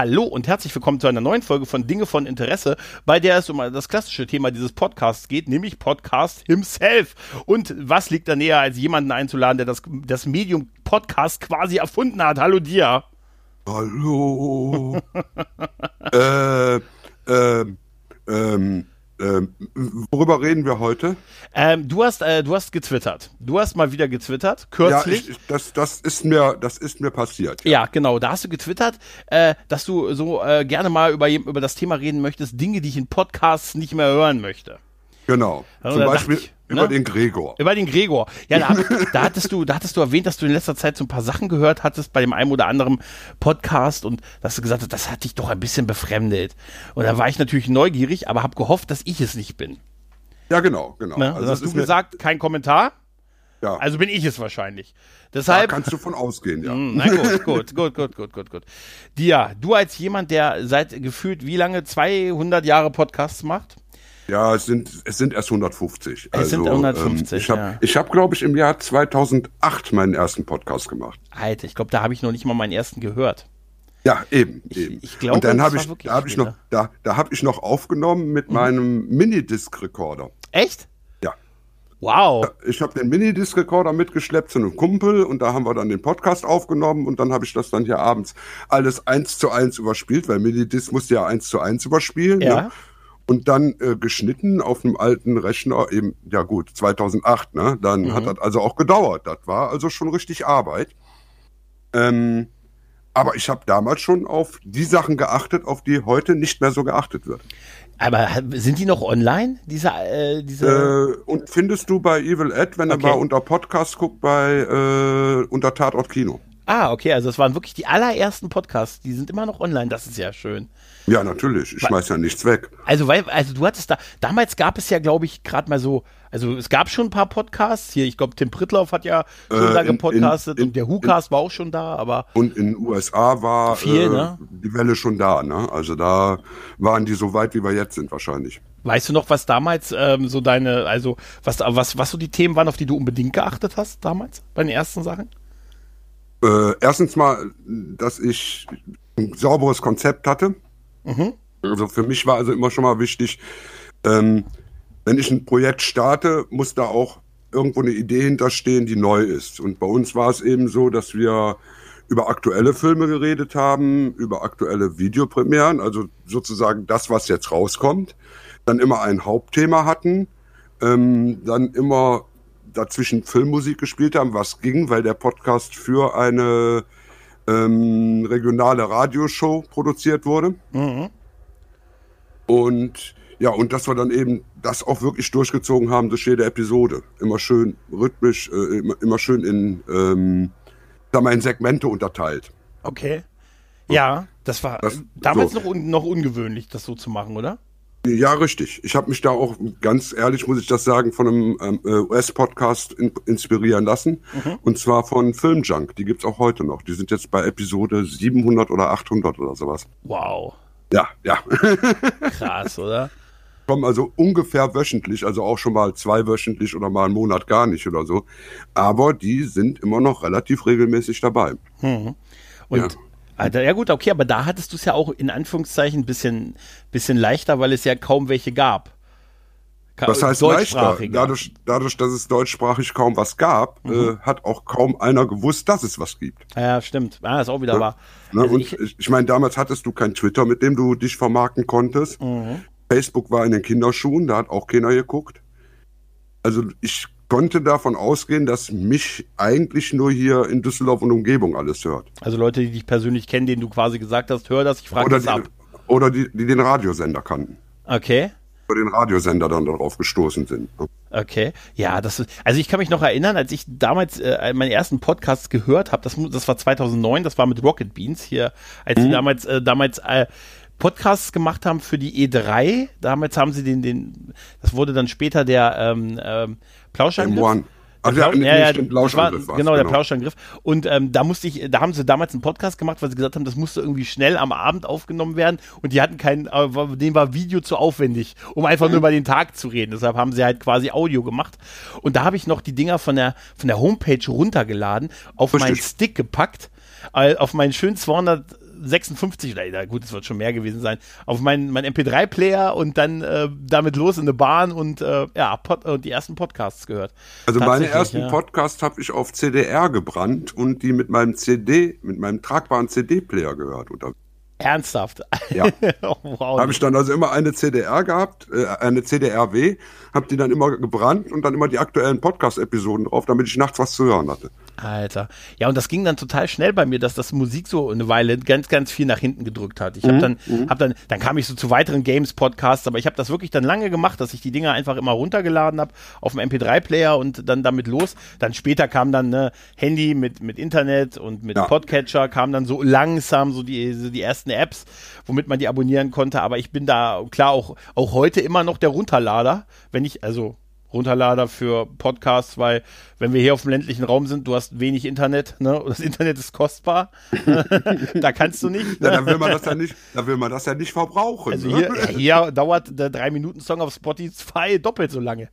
Hallo und herzlich willkommen zu einer neuen Folge von Dinge von Interesse, bei der es um das klassische Thema dieses Podcasts geht, nämlich Podcast himself. Und was liegt da näher, als jemanden einzuladen, der das, das Medium Podcast quasi erfunden hat? Hallo dir. Hallo. äh, äh, ähm, ähm, worüber reden wir heute? Ähm, du hast, äh, du hast getwittert. Du hast mal wieder getwittert, kürzlich. Ja, ich, das, das ist mir, das ist mir passiert. Ja, ja genau. Da hast du getwittert, äh, dass du so äh, gerne mal über, über das Thema reden möchtest, Dinge, die ich in Podcasts nicht mehr hören möchte. Genau. Also, Zum Beispiel ich, über ne? den Gregor. Über den Gregor. Ja, da, da, hattest du, da hattest du erwähnt, dass du in letzter Zeit so ein paar Sachen gehört hattest bei dem einen oder anderen Podcast und dass du gesagt hast, das hat dich doch ein bisschen befremdet. Und da war ich natürlich neugierig, aber habe gehofft, dass ich es nicht bin. Ja, genau, genau. Ne? Also, hast du gesagt, kein Kommentar? Ja. Also bin ich es wahrscheinlich. Deshalb da kannst du von ausgehen, ja. Hm, na gut, gut, gut, gut, gut, gut, gut. Dia, du als jemand, der seit gefühlt wie lange 200 Jahre Podcasts macht? Ja, es sind, es sind erst 150. Es also, sind 150. Ähm, ich habe, ja. ich hab, glaube ich, im Jahr 2008 meinen ersten Podcast gemacht. Alter, ich glaube, da habe ich noch nicht mal meinen ersten gehört. Ja, eben, eben. Ich, ich glaube, Und dann habe ich, da habe ich noch, da, da habe ich noch aufgenommen mit mhm. meinem Minidisc-Rekorder. Echt? Ja. Wow. Ich habe den Minidisc-Rekorder mitgeschleppt zu einem Kumpel und da haben wir dann den Podcast aufgenommen und dann habe ich das dann hier abends alles eins zu eins überspielt, weil Minidisc musste ja eins zu eins überspielen. Ja. Ne? Und dann äh, geschnitten auf einem alten Rechner, eben, ja gut, 2008, ne? Dann mhm. hat das also auch gedauert. Das war also schon richtig Arbeit. Ähm, aber ich habe damals schon auf die Sachen geachtet, auf die heute nicht mehr so geachtet wird. Aber sind die noch online, diese, äh, diese? Äh, und findest du bei Evil Ed, wenn okay. er mal unter Podcast guckt, bei äh, unter Tatort Kino. Ah, okay, also es waren wirklich die allerersten Podcasts, die sind immer noch online, das ist ja schön. Ja, natürlich. Ich schmeiß ja nichts weg. Also, weil, also du hattest da, damals gab es ja, glaube ich, gerade mal so, also es gab schon ein paar Podcasts. Hier, ich glaube, Tim Prittlauf hat ja schon äh, da gepodcastet in, in, und der WhoCast war auch schon da, aber. Und in den USA war viel, äh, ne? die Welle schon da, ne? Also da waren die so weit, wie wir jetzt sind, wahrscheinlich. Weißt du noch, was damals ähm, so deine, also was, was, was so die Themen waren, auf die du unbedingt geachtet hast damals bei den ersten Sachen? Äh, erstens mal, dass ich ein sauberes Konzept hatte. Mhm. Also für mich war also immer schon mal wichtig, ähm, wenn ich ein Projekt starte, muss da auch irgendwo eine Idee hinterstehen, die neu ist. Und bei uns war es eben so, dass wir über aktuelle Filme geredet haben, über aktuelle Videopremieren, also sozusagen das, was jetzt rauskommt, dann immer ein Hauptthema hatten, ähm, dann immer dazwischen Filmmusik gespielt haben, was ging, weil der Podcast für eine ähm, regionale Radioshow produziert wurde. Mhm. Und ja, und dass wir dann eben das auch wirklich durchgezogen haben durch jede Episode. Immer schön rhythmisch, äh, immer, immer, schön in, ähm, sag mal, in Segmente unterteilt. Okay. Ja, das war das, damals so. noch, un, noch ungewöhnlich, das so zu machen, oder? Ja, richtig. Ich habe mich da auch, ganz ehrlich muss ich das sagen, von einem ähm, äh, US-Podcast in, inspirieren lassen. Mhm. Und zwar von Filmjunk. Die gibt's auch heute noch. Die sind jetzt bei Episode 700 oder 800 oder sowas. Wow. Ja, ja. Krass, oder? Kommen also ungefähr wöchentlich, also auch schon mal zweiwöchentlich oder mal einen Monat gar nicht oder so. Aber die sind immer noch relativ regelmäßig dabei. Mhm. Und ja. Ja gut, okay, aber da hattest du es ja auch in Anführungszeichen ein bisschen, bisschen leichter, weil es ja kaum welche gab. Was heißt leichter? Dadurch, dadurch, dass es deutschsprachig kaum was gab, mhm. äh, hat auch kaum einer gewusst, dass es was gibt. Ja, stimmt. Ah, ist auch wieder ja? wahr. Ne? Also und ich, ich meine, damals hattest du kein Twitter, mit dem du dich vermarkten konntest. Mhm. Facebook war in den Kinderschuhen, da hat auch keiner geguckt. Also ich konnte davon ausgehen, dass mich eigentlich nur hier in Düsseldorf und Umgebung alles hört. Also Leute, die dich persönlich kennen, denen du quasi gesagt hast, hör das, ich frage das die, ab. Oder die, die den Radiosender kannten. Okay. Oder den Radiosender dann darauf gestoßen sind. Okay, ja, das also ich kann mich noch erinnern, als ich damals äh, meinen ersten Podcast gehört habe, das, das war 2009, das war mit Rocket Beans hier, als mhm. damals, äh, damals äh, Podcasts gemacht haben für die E3. Damals haben sie den, den, das wurde dann später der ähm, ähm, Plauschangriff. M1. Ach, der, ja, ja, stimmt, Plauschangriff war, genau, der. Genau. Plauschangriff. Und ähm, da musste ich, da haben sie damals einen Podcast gemacht, weil sie gesagt haben, das musste irgendwie schnell am Abend aufgenommen werden und die hatten keinen, äh, dem war Video zu aufwendig, um einfach mhm. nur über den Tag zu reden. Deshalb haben sie halt quasi Audio gemacht. Und da habe ich noch die Dinger von der von der Homepage runtergeladen, auf Richtig. meinen Stick gepackt, auf meinen schönen 200 56, na gut, es wird schon mehr gewesen sein, auf meinen mein MP3-Player und dann äh, damit los in eine Bahn und äh, ja, Pod und die ersten Podcasts gehört. Also meine ersten ja. Podcasts habe ich auf CDR gebrannt und die mit meinem CD, mit meinem tragbaren CD-Player gehört. Oder? Ernsthaft. Ja. oh, wow. habe ich dann also immer eine CDR gehabt, äh, eine CDRW, habe die dann immer gebrannt und dann immer die aktuellen Podcast-Episoden drauf, damit ich nachts was zu hören hatte. Alter. Ja, und das ging dann total schnell bei mir, dass das Musik so eine Weile ganz, ganz viel nach hinten gedrückt hat. Ich habe dann, hab dann, dann kam ich so zu weiteren Games-Podcasts, aber ich habe das wirklich dann lange gemacht, dass ich die Dinger einfach immer runtergeladen habe auf dem MP3-Player und dann damit los. Dann später kam dann ne, Handy mit, mit Internet und mit Ja. Podcatcher, kam dann so langsam so die, so die ersten Apps, womit man die abonnieren konnte. Aber ich bin da klar auch, auch heute immer noch der Runterlader, wenn ich, also Runterlader für Podcasts, weil wenn wir hier auf dem ländlichen Raum sind, du hast wenig Internet, ne? Das Internet ist kostbar. da kannst du nicht. Ja, Ne? dann will man das ja nicht, dann will man das ja nicht verbrauchen. Also ne? hier, ja, hier dauert der 3-Minuten-Song auf Spotify doppelt so lange.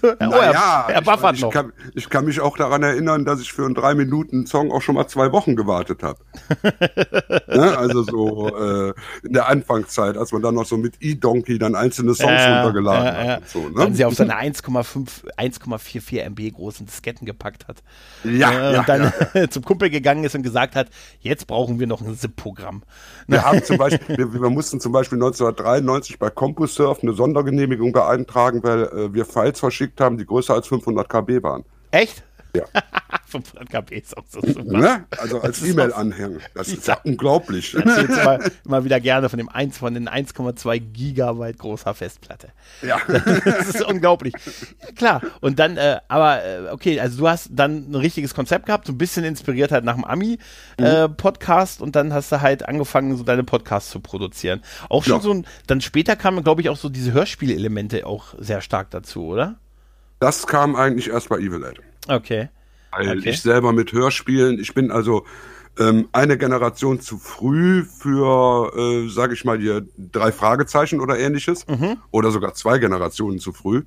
Du? oh, er, Naja, er buffert ich, noch. ich, kann, ich kann mich auch daran erinnern, dass ich für einen drei Minuten Song auch schon mal zwei Wochen gewartet habe. ne? Also so äh, in der Anfangszeit, als man dann noch so mit E-Donkey dann einzelne Songs Ja, runtergeladen ja, ja. hat. Und so, ne? Dann sie auf seine 1,5, 1,44 MB großen Disketten gepackt hat. Ja, Äh, ja, und dann ja, zum Kumpel gegangen ist und gesagt hat, jetzt brauchen wir noch ein ZIP-Programm. Wir haben zum Beispiel, wir, wir mussten zum Beispiel 1993 bei CompuServe eine Sondergenehmigung beantragen, weil äh, wir Files verschickt haben, die größer als 500 KB waren. Echt? Ja. 500 KB ist auch so super. Ne? Also als E-Mail-Anhänger. Das ist ja unglaublich. Ich erzähl's immer, immer wieder gerne von dem 1 von den 1,2 Gigabyte großer Festplatte. Ja. Das ist unglaublich. Ja, klar. Und dann, äh, aber äh, okay, also du hast dann ein richtiges Konzept gehabt, so ein bisschen inspiriert halt nach dem Ami-Podcast und dann hast du halt angefangen, so deine Podcasts zu produzieren. Auch schon Ja. so ein, dann später kamen, glaube ich, auch so diese Hörspielelemente auch sehr stark dazu, oder? Das kam eigentlich erst bei Evil Ed. Okay. Weil Okay. ich selber mit Hörspielen, ich bin also ähm, eine Generation zu früh für, äh, sage ich mal, hier drei Fragezeichen oder ähnliches. Oder sogar zwei Generationen zu früh.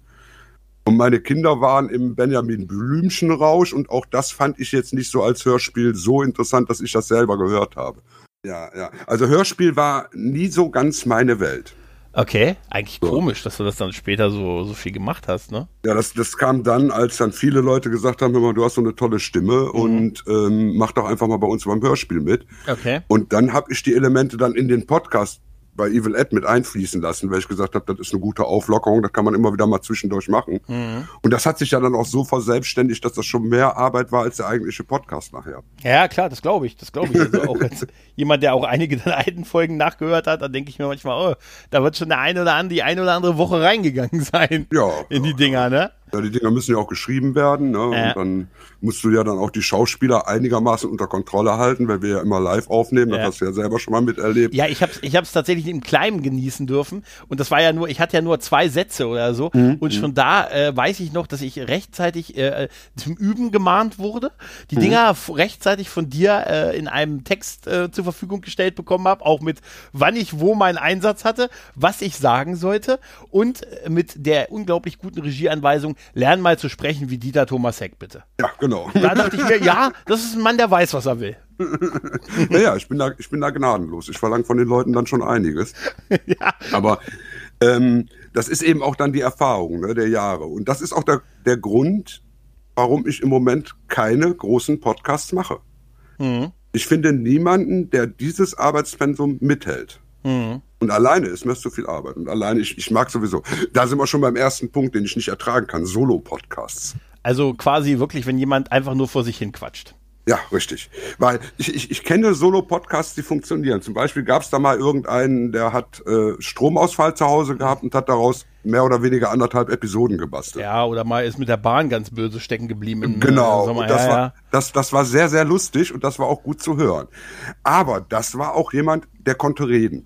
Und meine Kinder waren im Benjamin Blümchen Rausch und auch das fand ich jetzt nicht so als Hörspiel so interessant, dass ich das selber gehört habe. Ja, ja. Also Hörspiel war nie so ganz meine Welt. Okay. Eigentlich So. komisch, dass du das dann später so, so viel gemacht hast, ne? Ja, das, das kam dann, als dann viele Leute gesagt haben, hör mal, du hast so eine tolle Stimme und ähm, mach doch einfach mal bei uns beim Hörspiel mit. Okay. Und dann habe ich die Elemente dann in den Podcast bei Evil Ed mit einfließen lassen, weil ich gesagt habe, das ist eine gute Auflockerung, das kann man immer wieder mal zwischendurch machen. Und das hat sich ja dann auch so verselbstständigt, dass das schon mehr Arbeit war als der eigentliche Podcast nachher. Ja, klar, das glaube ich. Das glaube ich. Also auch als jemand, der auch einige der alten Folgen nachgehört hat, dann denke ich mir manchmal, oh, da wird schon der eine oder andere, die eine oder andere Woche reingegangen sein Ja. in die Dinger, ne? Ja, die Dinger müssen ja auch geschrieben werden, ne? Ja. Und dann musst du ja dann auch die Schauspieler einigermaßen unter Kontrolle halten, weil wir ja immer live aufnehmen. Das Ja. hast du ja selber schon mal miterlebt. Ja, ich habe ich hab's tatsächlich im Kleinen genießen dürfen und das war ja nur, ich hatte ja nur zwei Sätze oder so und schon da äh, weiß ich noch, dass ich rechtzeitig äh, zum Üben gemahnt wurde, die Dinger f- rechtzeitig von dir äh, in einem Text äh, zur Verfügung gestellt bekommen habe, auch mit wann ich wo meinen Einsatz hatte, was ich sagen sollte und äh, mit der unglaublich guten Regieanweisung, lern mal zu sprechen wie Dieter Thomas Heck, bitte. Ja, genau. Da dachte ich mir, ja, das ist ein Mann, der weiß, was er will. Naja, ich bin da, ich bin da gnadenlos. Ich verlange von den Leuten dann schon einiges. Aber ähm, das ist eben auch dann die Erfahrung ne, der Jahre. Und das ist auch der, der Grund, warum ich im Moment keine großen Podcasts mache. Ich finde niemanden, der dieses Arbeitspensum mithält. Und alleine ist mir zu viel Arbeit. Und alleine, ich, ich mag sowieso. Da sind wir schon beim ersten Punkt, den ich nicht ertragen kann. Solo-Podcasts. Also quasi wirklich, wenn jemand einfach nur vor sich hin quatscht. Ja, richtig. Weil ich, ich, ich kenne Solo-Podcasts, die funktionieren. Zum Beispiel gab es da mal irgendeinen, der hat äh, Stromausfall zu Hause gehabt und hat daraus mehr oder weniger anderthalb Episoden gebastelt. Ja, oder mal ist mit der Bahn ganz böse stecken geblieben. Im, Genau, Äh, Sommer. und das, ja, war, ja. Das, das war sehr, sehr lustig und das war auch gut zu hören. Aber das war auch jemand, der konnte reden.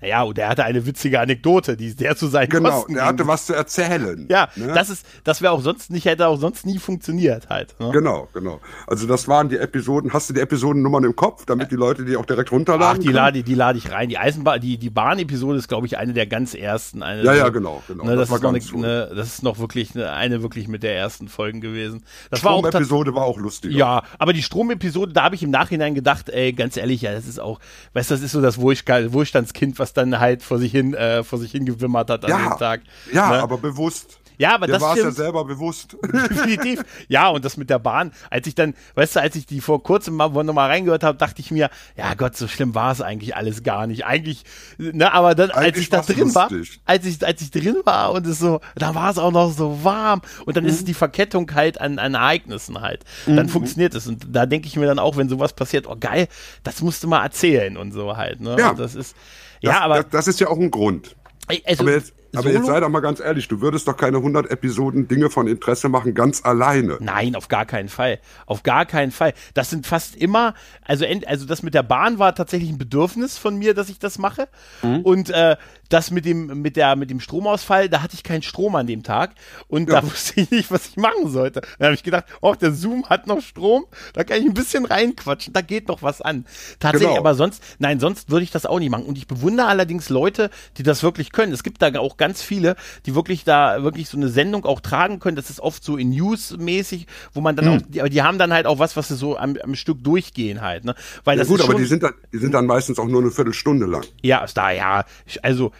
Naja, und er hatte eine witzige Anekdote, die der zu seinen Genau, Kosten der ging. hatte was zu erzählen. Ja, ne? das ist, das wäre auch sonst nicht, hätte auch sonst nie funktioniert halt. Ne? Genau, genau. Also das waren die Episoden. Hast du die Episodennummern im Kopf, damit die Leute die auch direkt Ach, runterladen die können? lade, die lade ich rein. Die Eisenbahn, die, die Bahn-Episode ist, glaube ich, eine der ganz ersten. Eine Ja, ja, genau, genau. Ne, das, Das war ist eine, ganz eine, das ist noch wirklich eine, eine wirklich mit der ersten Folgen gewesen. Das war auch Episode war auch lustig. Ja, aber die Stromepisode, da habe ich im Nachhinein gedacht, ey, ganz ehrlich, ja, das ist auch, weißt du, das ist so das Wohlstand, Wohlstandskind, was dann halt vor sich hin, äh, vor sich hingewimmert hat an ja, dem Tag. ja Ne? aber bewusst. Ja, aber Der das war es ja selber bewusst. Definitiv. Ja, und das mit der Bahn, als ich dann, weißt du, als ich die vor kurzem mal nochmal reingehört habe, dachte ich mir, ja Gott, so schlimm war es eigentlich alles gar nicht. Eigentlich, ne, aber dann, als Eigentlich ich da drin war, lustig. als ich, als ich drin war und es so, da war es auch noch so warm und dann ist Mhm. es die Verkettung halt an, an Ereignissen halt. Dann funktioniert es. Und da denke ich mir dann auch, wenn sowas passiert, oh geil, das musst du mal erzählen und so halt. Ne? Ja. Und das ist, Das, ja, aber, das, das ist ja auch ein Grund. also, Aber jetzt, aber jetzt sei doch mal ganz ehrlich, du würdest doch keine 100 Episoden Dinge von Interesse machen, ganz alleine. Nein, auf gar keinen Fall. Auf gar keinen Fall. Das sind fast immer, also, also das mit der Bahn war tatsächlich ein Bedürfnis von mir, dass ich das mache. Und äh, das mit dem, mit der, mit dem Stromausfall, da hatte ich keinen Strom an dem Tag und da wusste ich nicht, was ich machen sollte. Dann habe ich gedacht, oh, der Zoom hat noch Strom, da kann ich ein bisschen reinquatschen, da geht noch was an. Tatsächlich, Genau. aber sonst, nein, sonst würde ich das auch nicht machen. Und ich bewundere allerdings Leute, die das wirklich können. Es gibt da auch ganz viele, die wirklich da wirklich so eine Sendung auch tragen können. Das ist oft so in News-mäßig, wo man dann Hm. auch, die, aber die haben dann halt auch was, was sie so am, am Stück durchgehen halt, ne? Weil Ja das gut, ist aber schon, die sind, dann, die sind dann meistens auch nur eine Viertelstunde lang. ja, ist da, ja, also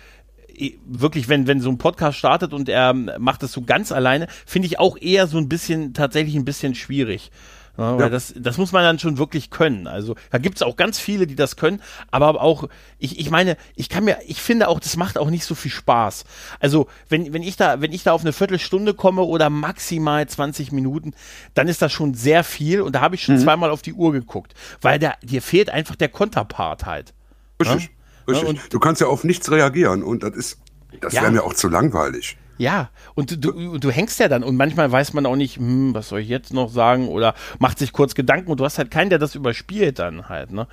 wirklich, wenn, wenn so ein Podcast startet und er macht das so ganz alleine, finde ich auch eher so ein bisschen, tatsächlich ein bisschen schwierig. Ja, weil Ja. das, das muss man dann schon wirklich können. Also da gibt es auch ganz viele, die das können, aber auch, ich, ich meine, ich kann mir, ich finde auch, das macht auch nicht so viel Spaß. Also, wenn, wenn ich da, wenn ich da auf eine Viertelstunde komme oder maximal 20 Minuten, dann ist das schon sehr viel und da habe ich schon zweimal auf die Uhr geguckt, weil der, dir fehlt einfach der Konterpart halt. Richtig. Richtig. und- du kannst ja auf nichts reagieren und das ist, das Ja. wäre mir auch zu langweilig. Ja, und du, du, hängst ja dann und manchmal weiß man auch nicht, hm, was soll ich jetzt noch sagen oder macht sich kurz Gedanken und du hast halt keinen, der das überspielt dann halt, ne?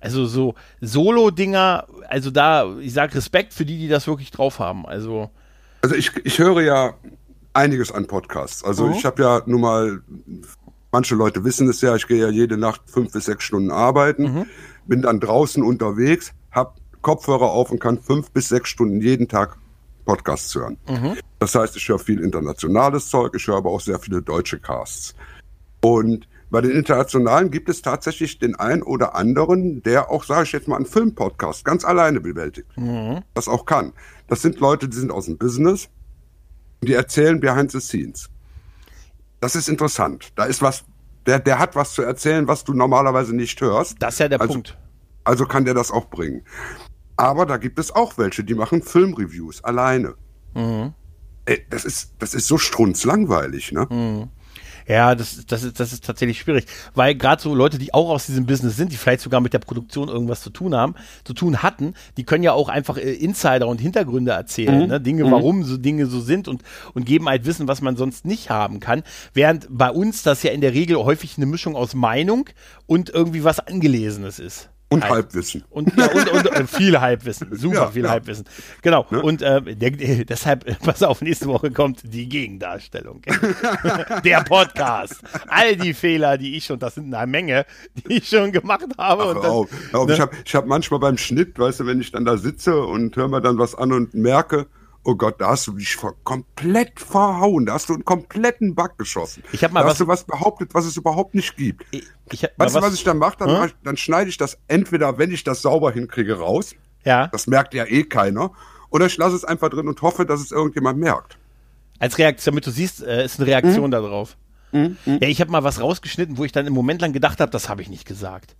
Also so Solo-Dinger, also da, ich sag Respekt für die, die das wirklich drauf haben, also Also ich, ich höre ja einiges an Podcasts. Also Mhm. ich habe ja nun mal, manche Leute wissen es ja, ich gehe ja jede Nacht fünf bis sechs Stunden arbeiten, Mhm. bin dann draußen unterwegs, Kopfhörer auf und kann fünf bis sechs Stunden jeden Tag Podcasts hören. Mhm. Das heißt, ich höre viel internationales Zeug, ich höre aber auch sehr viele deutsche Casts. Und bei den internationalen gibt es tatsächlich den einen oder anderen, der auch, sage ich jetzt mal, einen Filmpodcast ganz alleine bewältigt. Das auch kann. Das sind Leute, die sind aus dem Business, die erzählen behind the scenes. Das ist interessant. Da ist was, der, der hat was zu erzählen, was du normalerweise nicht hörst. das ist ja der also, Punkt. Also kann der das auch bringen. Aber da gibt es auch welche, die machen Filmreviews alleine. Mhm. Ey, das ist, das ist so strunzlangweilig, ne? Mhm. Ja, das, das, ist, das ist tatsächlich schwierig, weil gerade so Leute, die auch aus diesem Business sind, die vielleicht sogar mit der Produktion irgendwas zu tun haben, zu tun hatten, die können ja auch einfach äh, Insider und Hintergründe erzählen, ne? Dinge, warum so Dinge so sind und, und geben halt Wissen, was man sonst nicht haben kann. Während bei uns das ja in der Regel häufig eine Mischung aus Meinung und irgendwie was Angelesenes ist. Und Halt. Halbwissen. Und, ja, und, und äh, viel Halbwissen, super Ja, viel ja. Halbwissen. Genau. Ne? Und äh, der, äh, deshalb, äh, pass auf, nächste Woche kommt die Gegendarstellung. der Podcast. All die Fehler, die ich schon, das sind eine Menge, die ich schon gemacht habe. Ach, und dann, auf. ne? Ich habe ich hab manchmal beim Schnitt, weißt du, wenn ich dann da sitze und höre mir dann was an und merke, oh Gott, da hast du dich komplett verhauen, da hast du einen kompletten Bug geschossen. Ich hab mal da was- hast du was behauptet, was es überhaupt nicht gibt. ich, ich Weißt du, was ich dann mache? Dann, Hm? mach ich, dann schneide ich das entweder, wenn ich das sauber hinkriege, raus. Ja, Das merkt ja eh keiner. Oder ich lasse es einfach drin und hoffe, dass es irgendjemand merkt. als Reaktion, damit du siehst, äh, ist eine? Reaktion darauf. Ja, ich habe mal was rausgeschnitten, wo ich dann im Moment lang gedacht habe, das habe ich nicht gesagt.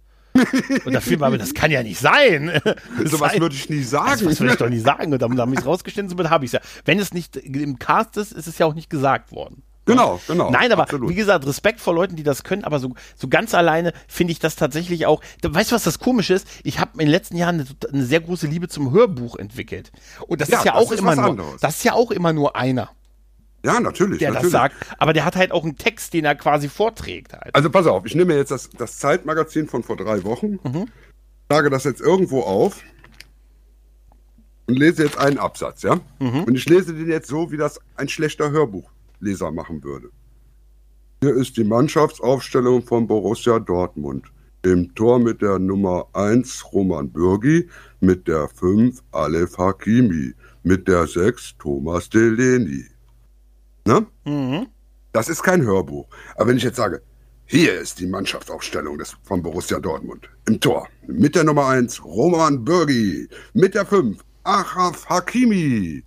Und da fiel mir aber, das kann ja nicht sein. So was würde ich nie sagen. das will ich doch nicht sagen. Und dann, dann habe ich es rausgeschnitten, somit habe ich es ja. Wenn es nicht im Cast ist, ist es ja auch nicht gesagt worden. Genau, genau. Nein, aber absolut. wie gesagt, Respekt vor Leuten, die das können, aber so, so ganz alleine finde ich das tatsächlich auch. Da- Weißt du, was das Komische ist? Ich habe in den letzten Jahren eine, eine sehr große Liebe zum Hörbuch entwickelt. Und das Ja, ist ja das auch ist immer nur, anderes. das ist ja auch immer nur einer, Ja, natürlich. der natürlich. das sagt. Aber der hat halt auch einen Text, den er quasi vorträgt halt. Also pass auf, ich nehme mir jetzt das, das Zeitmagazin von vor drei Wochen, Mhm. schlage das jetzt irgendwo auf und lese jetzt einen Absatz, ja? Und ich lese den jetzt so, wie das ein schlechter Hörbuchleser machen würde. Hier ist die Mannschaftsaufstellung von Borussia Dortmund. Im Tor mit der Nummer 1 Roman Bürgi, mit der 5 Alef Hakimi, mit der 6 Thomas Delaney. Ne? Das ist kein Hörbuch. Aber wenn ich jetzt sage, hier ist die Mannschaftsaufstellung des, von Borussia Dortmund. Im Tor. Mit der Nummer 1 Roman Bürgi. Mit der 5 Achraf Hakimi.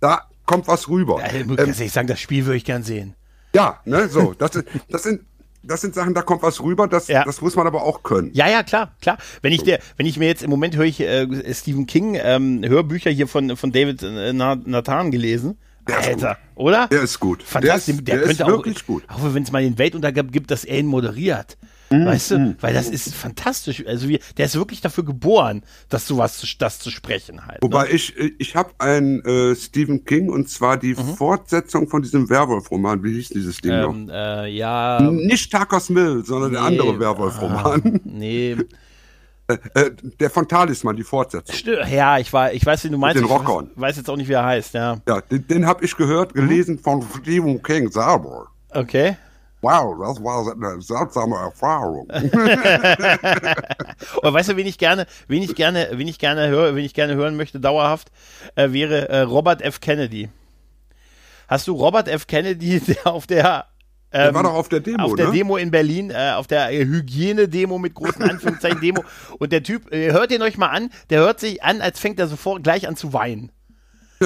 Da kommt was rüber. Ja, ich Ähm, ehrlich sagen, das Spiel würde ich gern sehen. ja, ne, so. Das, das, sind, das sind Sachen, da kommt was rüber. Das, Ja. das muss man aber auch können. Ja, ja, klar, klar. Wenn ich der, wenn ich mir jetzt im Moment höre ich äh, Stephen King ähm, Hörbücher hier von von David äh, Na- Nathan gelesen. Der ist Alter, oder? Der ist gut. Fantastisch. Der ist, der ist könnte wirklich auch, gut. Auch wenn es mal den Weltuntergang gibt, dass er ihn moderiert. Mhm, Weißt du? Weil das ist fantastisch. Also wie, der ist wirklich dafür geboren, dass sowas zu, das zu sprechen halt. Wobei ne? ich, ich habe einen äh, Stephen King und zwar die Mhm. Fortsetzung von diesem Werwolf-Roman. Wie hieß dieses Ding noch? ähm, äh, ja. Nicht Tucker's Mill, sondern der nee, andere Werwolf-Roman. Nee. Äh, der von Talisman, die Fortsetzung. Stö- Ja, ich war, ich weiß, wie du meinst. den ich weiß, Rockern. jetzt auch nicht, wie er heißt, ja. Ja, den, den habe ich gehört, gelesen von Stephen King selber. Okay. Wow, das war eine seltsame Erfahrung. Aber weißt du, wen ich gerne, wen ich gerne, wen ich gerne höre, wen ich gerne hören möchte, dauerhaft, äh, wäre äh, Robert F. Kennedy. Hast du Robert F. Kennedy, der auf der Der ähm, war doch auf der Demo, auf der ne? Demo in Berlin, äh, auf der äh, Hygiene-Demo mit großen Anführungszeichen Demo. Und der Typ, äh, hört den euch mal an, der hört sich an, als fängt er sofort gleich an zu weinen.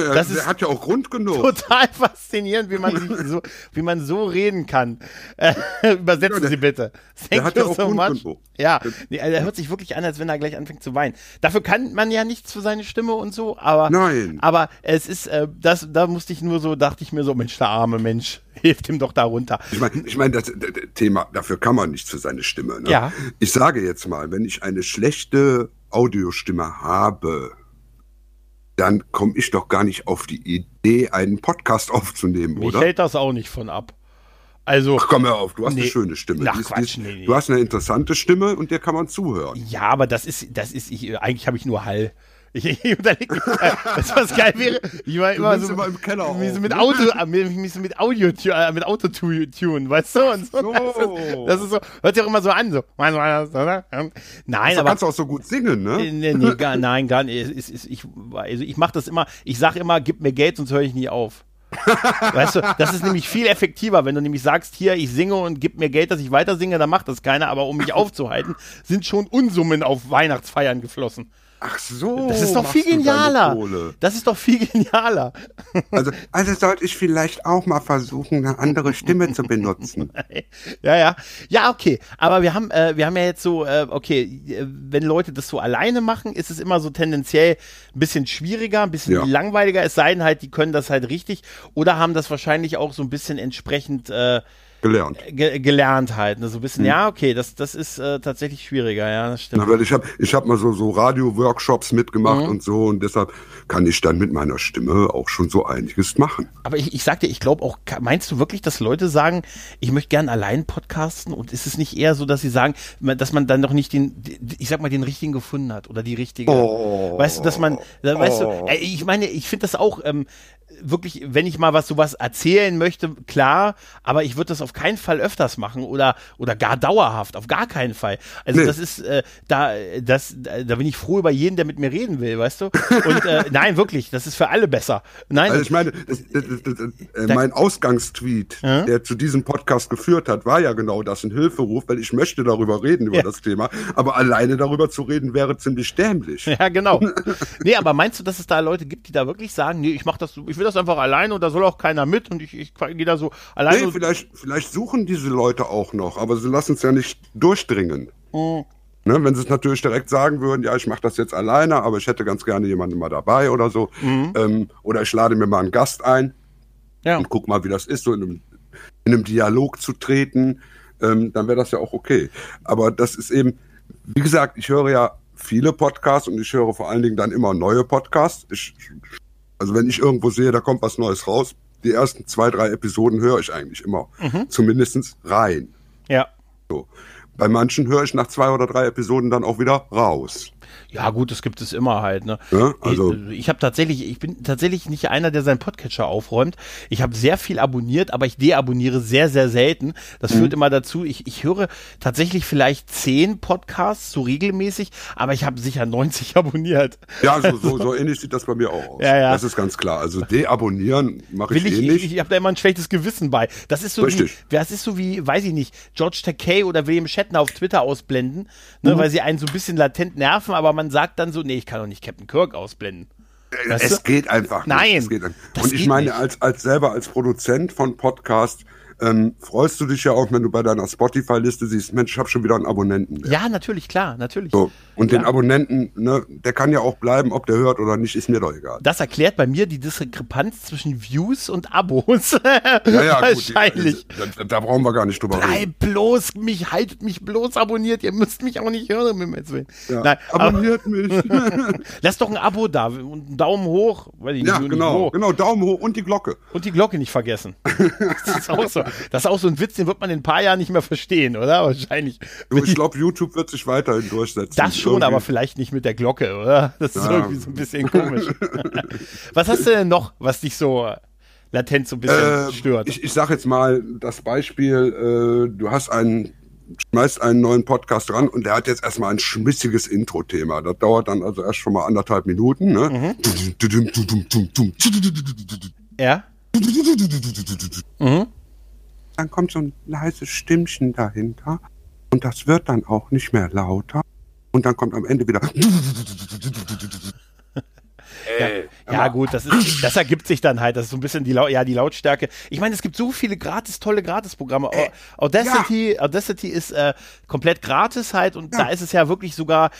Das ist- hat ja auch Grund genug. Total faszinierend, wie man so, wie man so reden kann. Äh, übersetzen Ja, der- Sie bitte. Thank hat you ja auch so Grund much. genug. Ja, nee, also er hört sich wirklich an, als wenn er gleich anfängt zu weinen. Dafür kann man ja nichts für seine Stimme und so, aber Nein. aber es ist, äh, das, da musste ich nur so, dachte ich mir so, Mensch, der arme Mensch, hilft ihm doch da runter. Ich meine, ich mein, das, das, das Thema, dafür kann man nichts für seine Stimme. Ne? Ja. Ich sage jetzt mal, wenn ich eine schlechte Audiostimme habe, dann komme ich doch gar nicht auf die Idee, einen Podcast aufzunehmen, Mich oder? hält das auch nicht von ab. Also, Ach, komm hör auf, du hast Nee. eine schöne Stimme. Ach, Die ist- die Quatsch, ist- nee, nee. Du hast eine interessante Stimme und dir kann man zuhören. ja, aber das ist, das ist, ich, eigentlich habe ich nur Hall. Ich, ich überlege mich, das was geil wäre. Ich war immer so, immer im Keller mich so mit? Auto, äh, mich so mit Audio, äh, mit Auto tu- tune, weißt du? Und so, so. Das, ist, das ist so, hört sich auch immer so an, so. Nein, aber kannst du auch so gut singen, ne? Nee, nee, gar, nein, gar nicht. Es, es, ich, also ich mache das immer, ich sage immer, gib mir Geld, sonst höre ich nie auf. weißt du, das ist nämlich viel effektiver, wenn du nämlich sagst, hier, ich singe und gib mir Geld, dass ich weiter singe, dann macht das keiner, aber um mich aufzuhalten, sind schon Unsummen auf Weihnachtsfeiern geflossen. Ach so. Das ist doch viel genialer. Das ist doch viel genialer. Also, also sollte ich vielleicht auch mal versuchen, eine andere Stimme zu benutzen. ja, ja. Ja, okay. Aber wir haben, äh, wir haben ja jetzt so, äh, okay, äh, wenn Leute das so alleine machen, ist es immer so tendenziell ein bisschen schwieriger, ein bisschen Ja. langweiliger, es sei denn halt, die können das halt richtig oder haben das wahrscheinlich auch so ein bisschen entsprechend äh, Gelernt. ge gelernt halt. Ne? So ein bisschen, Hm. ja, okay, das, das ist äh, tatsächlich schwieriger, ja, das stimmt. Na, weil ich habe ich hab mal so, so Radio-Workshops mitgemacht Mhm. und so und deshalb kann ich dann mit meiner Stimme auch schon so einiges machen. Aber ich, ich sag dir, ich glaube auch, meinst du wirklich, dass Leute sagen, ich möchte gern allein podcasten und ist es nicht eher so, dass sie sagen, dass man dann noch nicht den, ich sag mal, den richtigen gefunden hat oder die richtige? Oh. Weißt du, dass man, weißt du, Oh. äh, ich meine, ich finde das auch ähm, wirklich, wenn ich mal was sowas erzählen möchte, klar, aber ich würde das auf keinen Fall öfters machen oder oder gar dauerhaft, auf gar keinen Fall. Also Nee. das ist äh, da, das, da bin ich froh über jeden, der mit mir reden will, weißt du? Und äh, nein, wirklich, das ist für alle besser. Nein, Also ich meine, das, das, das, das, äh, mein Ausgangstweet, der zu diesem Podcast geführt hat, war ja genau das, ein Hilferuf, weil ich möchte darüber reden, über Ja. das Thema. Aber alleine darüber zu reden, wäre ziemlich dämlich. Ja, genau. Nee, aber meinst du, dass es da Leute gibt, die da wirklich sagen, nee, ich mach das, ich will das einfach alleine und da soll auch keiner mit und ich, ich gehe da so alleine. Nee, vielleicht, vielleicht suchen diese Leute auch noch, aber sie lassen es ja nicht durchdringen. Mhm. Ne, wenn sie es natürlich direkt sagen würden, ja, ich mache das jetzt alleine, aber ich hätte ganz gerne jemanden mal dabei oder so. Mhm. Ähm, oder ich lade mir mal einen Gast ein ja. und guck mal, wie das ist, so in einem, in einem Dialog zu treten, ähm, dann wäre das ja auch okay. Aber das ist eben, wie gesagt, ich höre ja viele Podcasts und ich höre vor allen Dingen dann immer neue Podcasts. Ich, also wenn ich irgendwo sehe, da kommt was Neues raus, die ersten zwei, drei Episoden höre ich eigentlich immer zumindestens rein. ja. So. Bei manchen höre ich nach zwei oder drei Episoden dann auch wieder raus. Ja, gut, das gibt es immer halt. Ne? Ja, also ich ich habe tatsächlich, ich bin tatsächlich nicht einer, der seinen Podcatcher aufräumt. Ich habe sehr viel abonniert, aber ich deabonniere sehr, sehr selten. Das Mhm. führt immer dazu, ich, ich höre tatsächlich vielleicht zehn Podcasts so regelmäßig, aber ich habe sicher 90 abonniert. ja, so, so, so ähnlich sieht das bei mir auch aus. Ja, ja. Das ist ganz klar. Also deabonnieren mache ich, ich, eh ich, nicht. ich habe da immer ein schlechtes Gewissen bei. Das ist so Richtig. wie, das ist so wie, weiß ich nicht, George Takei oder William Shatner auf Twitter ausblenden, ne, Mhm. weil sie einen so ein bisschen latent nerven, aber man sagt dann so, nee, ich kann doch nicht Captain Kirk ausblenden. Weißt es du? geht einfach nicht. Nein, Es geht das Und ich meine, nicht. als, als selber als Produzent von Podcast ähm, freust du dich ja auch, wenn du bei deiner Spotify-Liste siehst, Mensch, ich habe schon wieder einen Abonnenten. mehr. Ja, natürlich, klar, natürlich. So. Und den Ja. Abonnenten, ne, der kann ja auch bleiben, ob der hört oder nicht, ist mir doch egal. Das erklärt bei mir die Diskrepanz zwischen Views und Abos. Ja, ja, gut. Wahrscheinlich. Da, da brauchen wir gar nicht drüber reden. Bleib bloß, mich, haltet mich bloß abonniert, ihr müsst mich auch nicht hören, mit mir Willen. Ja. Nein, aber Abonniert mich. lass doch ein Abo da und einen Daumen hoch, weil ich ja, nicht, genau, genau. Daumen hoch und die Glocke. Und die Glocke nicht vergessen. Das ist auch so. Das ist auch so ein Witz, den wird man in ein paar Jahren nicht mehr verstehen, oder? Wahrscheinlich. Du, ich glaube, YouTube wird sich weiterhin durchsetzen. Das schon, Irgendwie. aber vielleicht nicht mit der Glocke, oder? Das ist Ja. irgendwie so ein bisschen komisch. was hast du denn noch, was dich so latent so ein bisschen Äh, stört? Ich, ich sage jetzt mal das Beispiel, äh, du hast einen, schmeißt einen neuen Podcast ran und der hat jetzt erstmal ein schmissiges Intro-Thema. Das dauert dann also erst schon mal anderthalb Minuten. Ne? ja? Mhm. Dann kommt so ein leises Stimmchen dahinter und das wird dann auch nicht mehr lauter. Und dann kommt am Ende wieder. Ja, gut, das, ist, das ergibt sich dann halt. Das ist so ein bisschen die, ja, die Lautstärke. Ich meine, es gibt so viele gratis, tolle Gratisprogramme. Au- Audacity, Audacity ist äh, komplett gratis halt und da ist es ja wirklich sogar,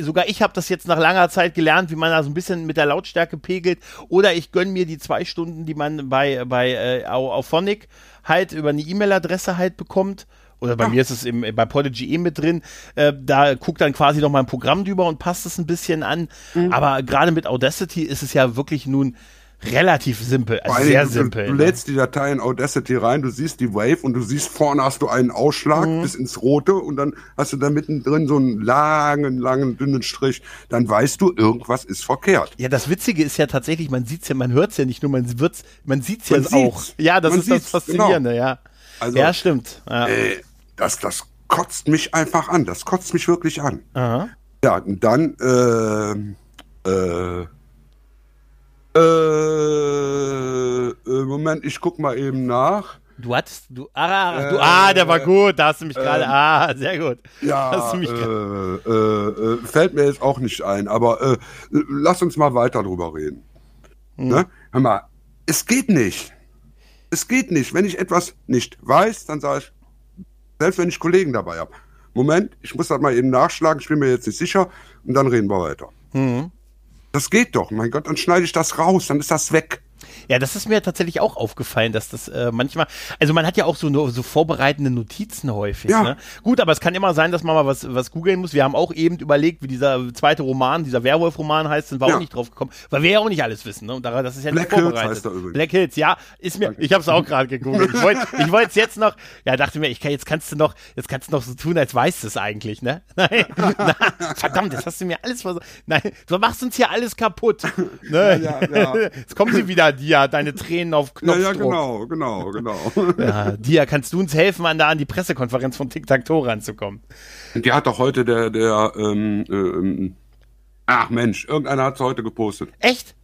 sogar ich habe das jetzt nach langer Zeit gelernt, wie man da so ein bisschen mit der Lautstärke pegelt. Oder ich gönn mir die zwei Stunden, die man bei, bei äh, Au- Auphonic halt über eine E-Mail-Adresse halt bekommt. Oder bei mir ist es im, bei Podigy eh mit drin. Äh, da guckt dann quasi noch mal ein Programm drüber und passt es ein bisschen an. Mhm. Aber gerade mit Audacity ist es ja wirklich nun relativ simpel. Also sehr du- simpel. Du ne? lädst die Datei in Audacity rein, du siehst die Wave und du siehst vorne hast du einen Ausschlag Mhm. bis ins Rote und dann hast du da mittendrin so einen langen, langen, dünnen Strich. Dann weißt du, irgendwas ist verkehrt. Ja, das Witzige ist ja tatsächlich, man sieht's ja, man hört's ja nicht nur, man wird's, man sieht's ja Man auch. sieht's. Ja, das Man ist das sieht's, Faszinierende, ja. Also, ja, stimmt. Ja. äh, das, das kotzt mich einfach an. Das kotzt mich wirklich an. Aha. Ja, und dann, äh, äh, äh, äh, Moment, ich guck mal eben nach. Du hattest, du, ah, Äh, du, ah, der war gut, da hast du mich gerade, ähm, ah, sehr gut. Ja, äh, äh, äh, fällt mir jetzt auch nicht ein, aber äh, lass uns mal weiter drüber reden. Hm. Ne? Hör mal, es geht nicht. Es geht nicht. Wenn ich etwas nicht weiß, dann sage ich, selbst wenn ich Kollegen dabei habe, Moment, ich muss das mal eben nachschlagen, ich bin mir jetzt nicht sicher und dann reden wir weiter. Hm. Das geht doch, mein Gott, dann schneide ich das raus, dann ist das weg. Ja, das ist mir tatsächlich auch aufgefallen, dass das äh, manchmal, also man hat ja auch so, no- so vorbereitende Notizen häufig. Ja. Ne? Gut, aber es kann immer sein, dass man mal was, was googeln muss. Wir haben auch eben überlegt, wie dieser zweite Roman, dieser Werwolf-Roman heißt, sind wir Ja. auch nicht drauf gekommen, weil wir ja auch nicht alles wissen. Ne? Und daran, das ist ja Black nicht Hills vorbereitet. heißt er übrigens. Black Hills, ja, ist mir, ich habe es auch gerade gegoogelt. Ich wollte ich es jetzt noch, ja, dachte mir, ich kann, jetzt kannst du noch, jetzt kannst du noch so tun, als weißt du es eigentlich, ne? Nein, na, verdammt, jetzt hast du mir alles vers Nein, du machst uns hier alles kaputt. Ne? Ja, ja. Jetzt kommen sie wieder, Dia, deine Tränen auf Ja, Knopfdruck. ja, genau, genau, genau. Ja, Dia, kannst du uns helfen, an, da an die Pressekonferenz von Tic Tac Toe ranzukommen? Die hat doch heute der, der, ähm, ähm, ach Mensch, irgendeiner hat es heute gepostet. Echt?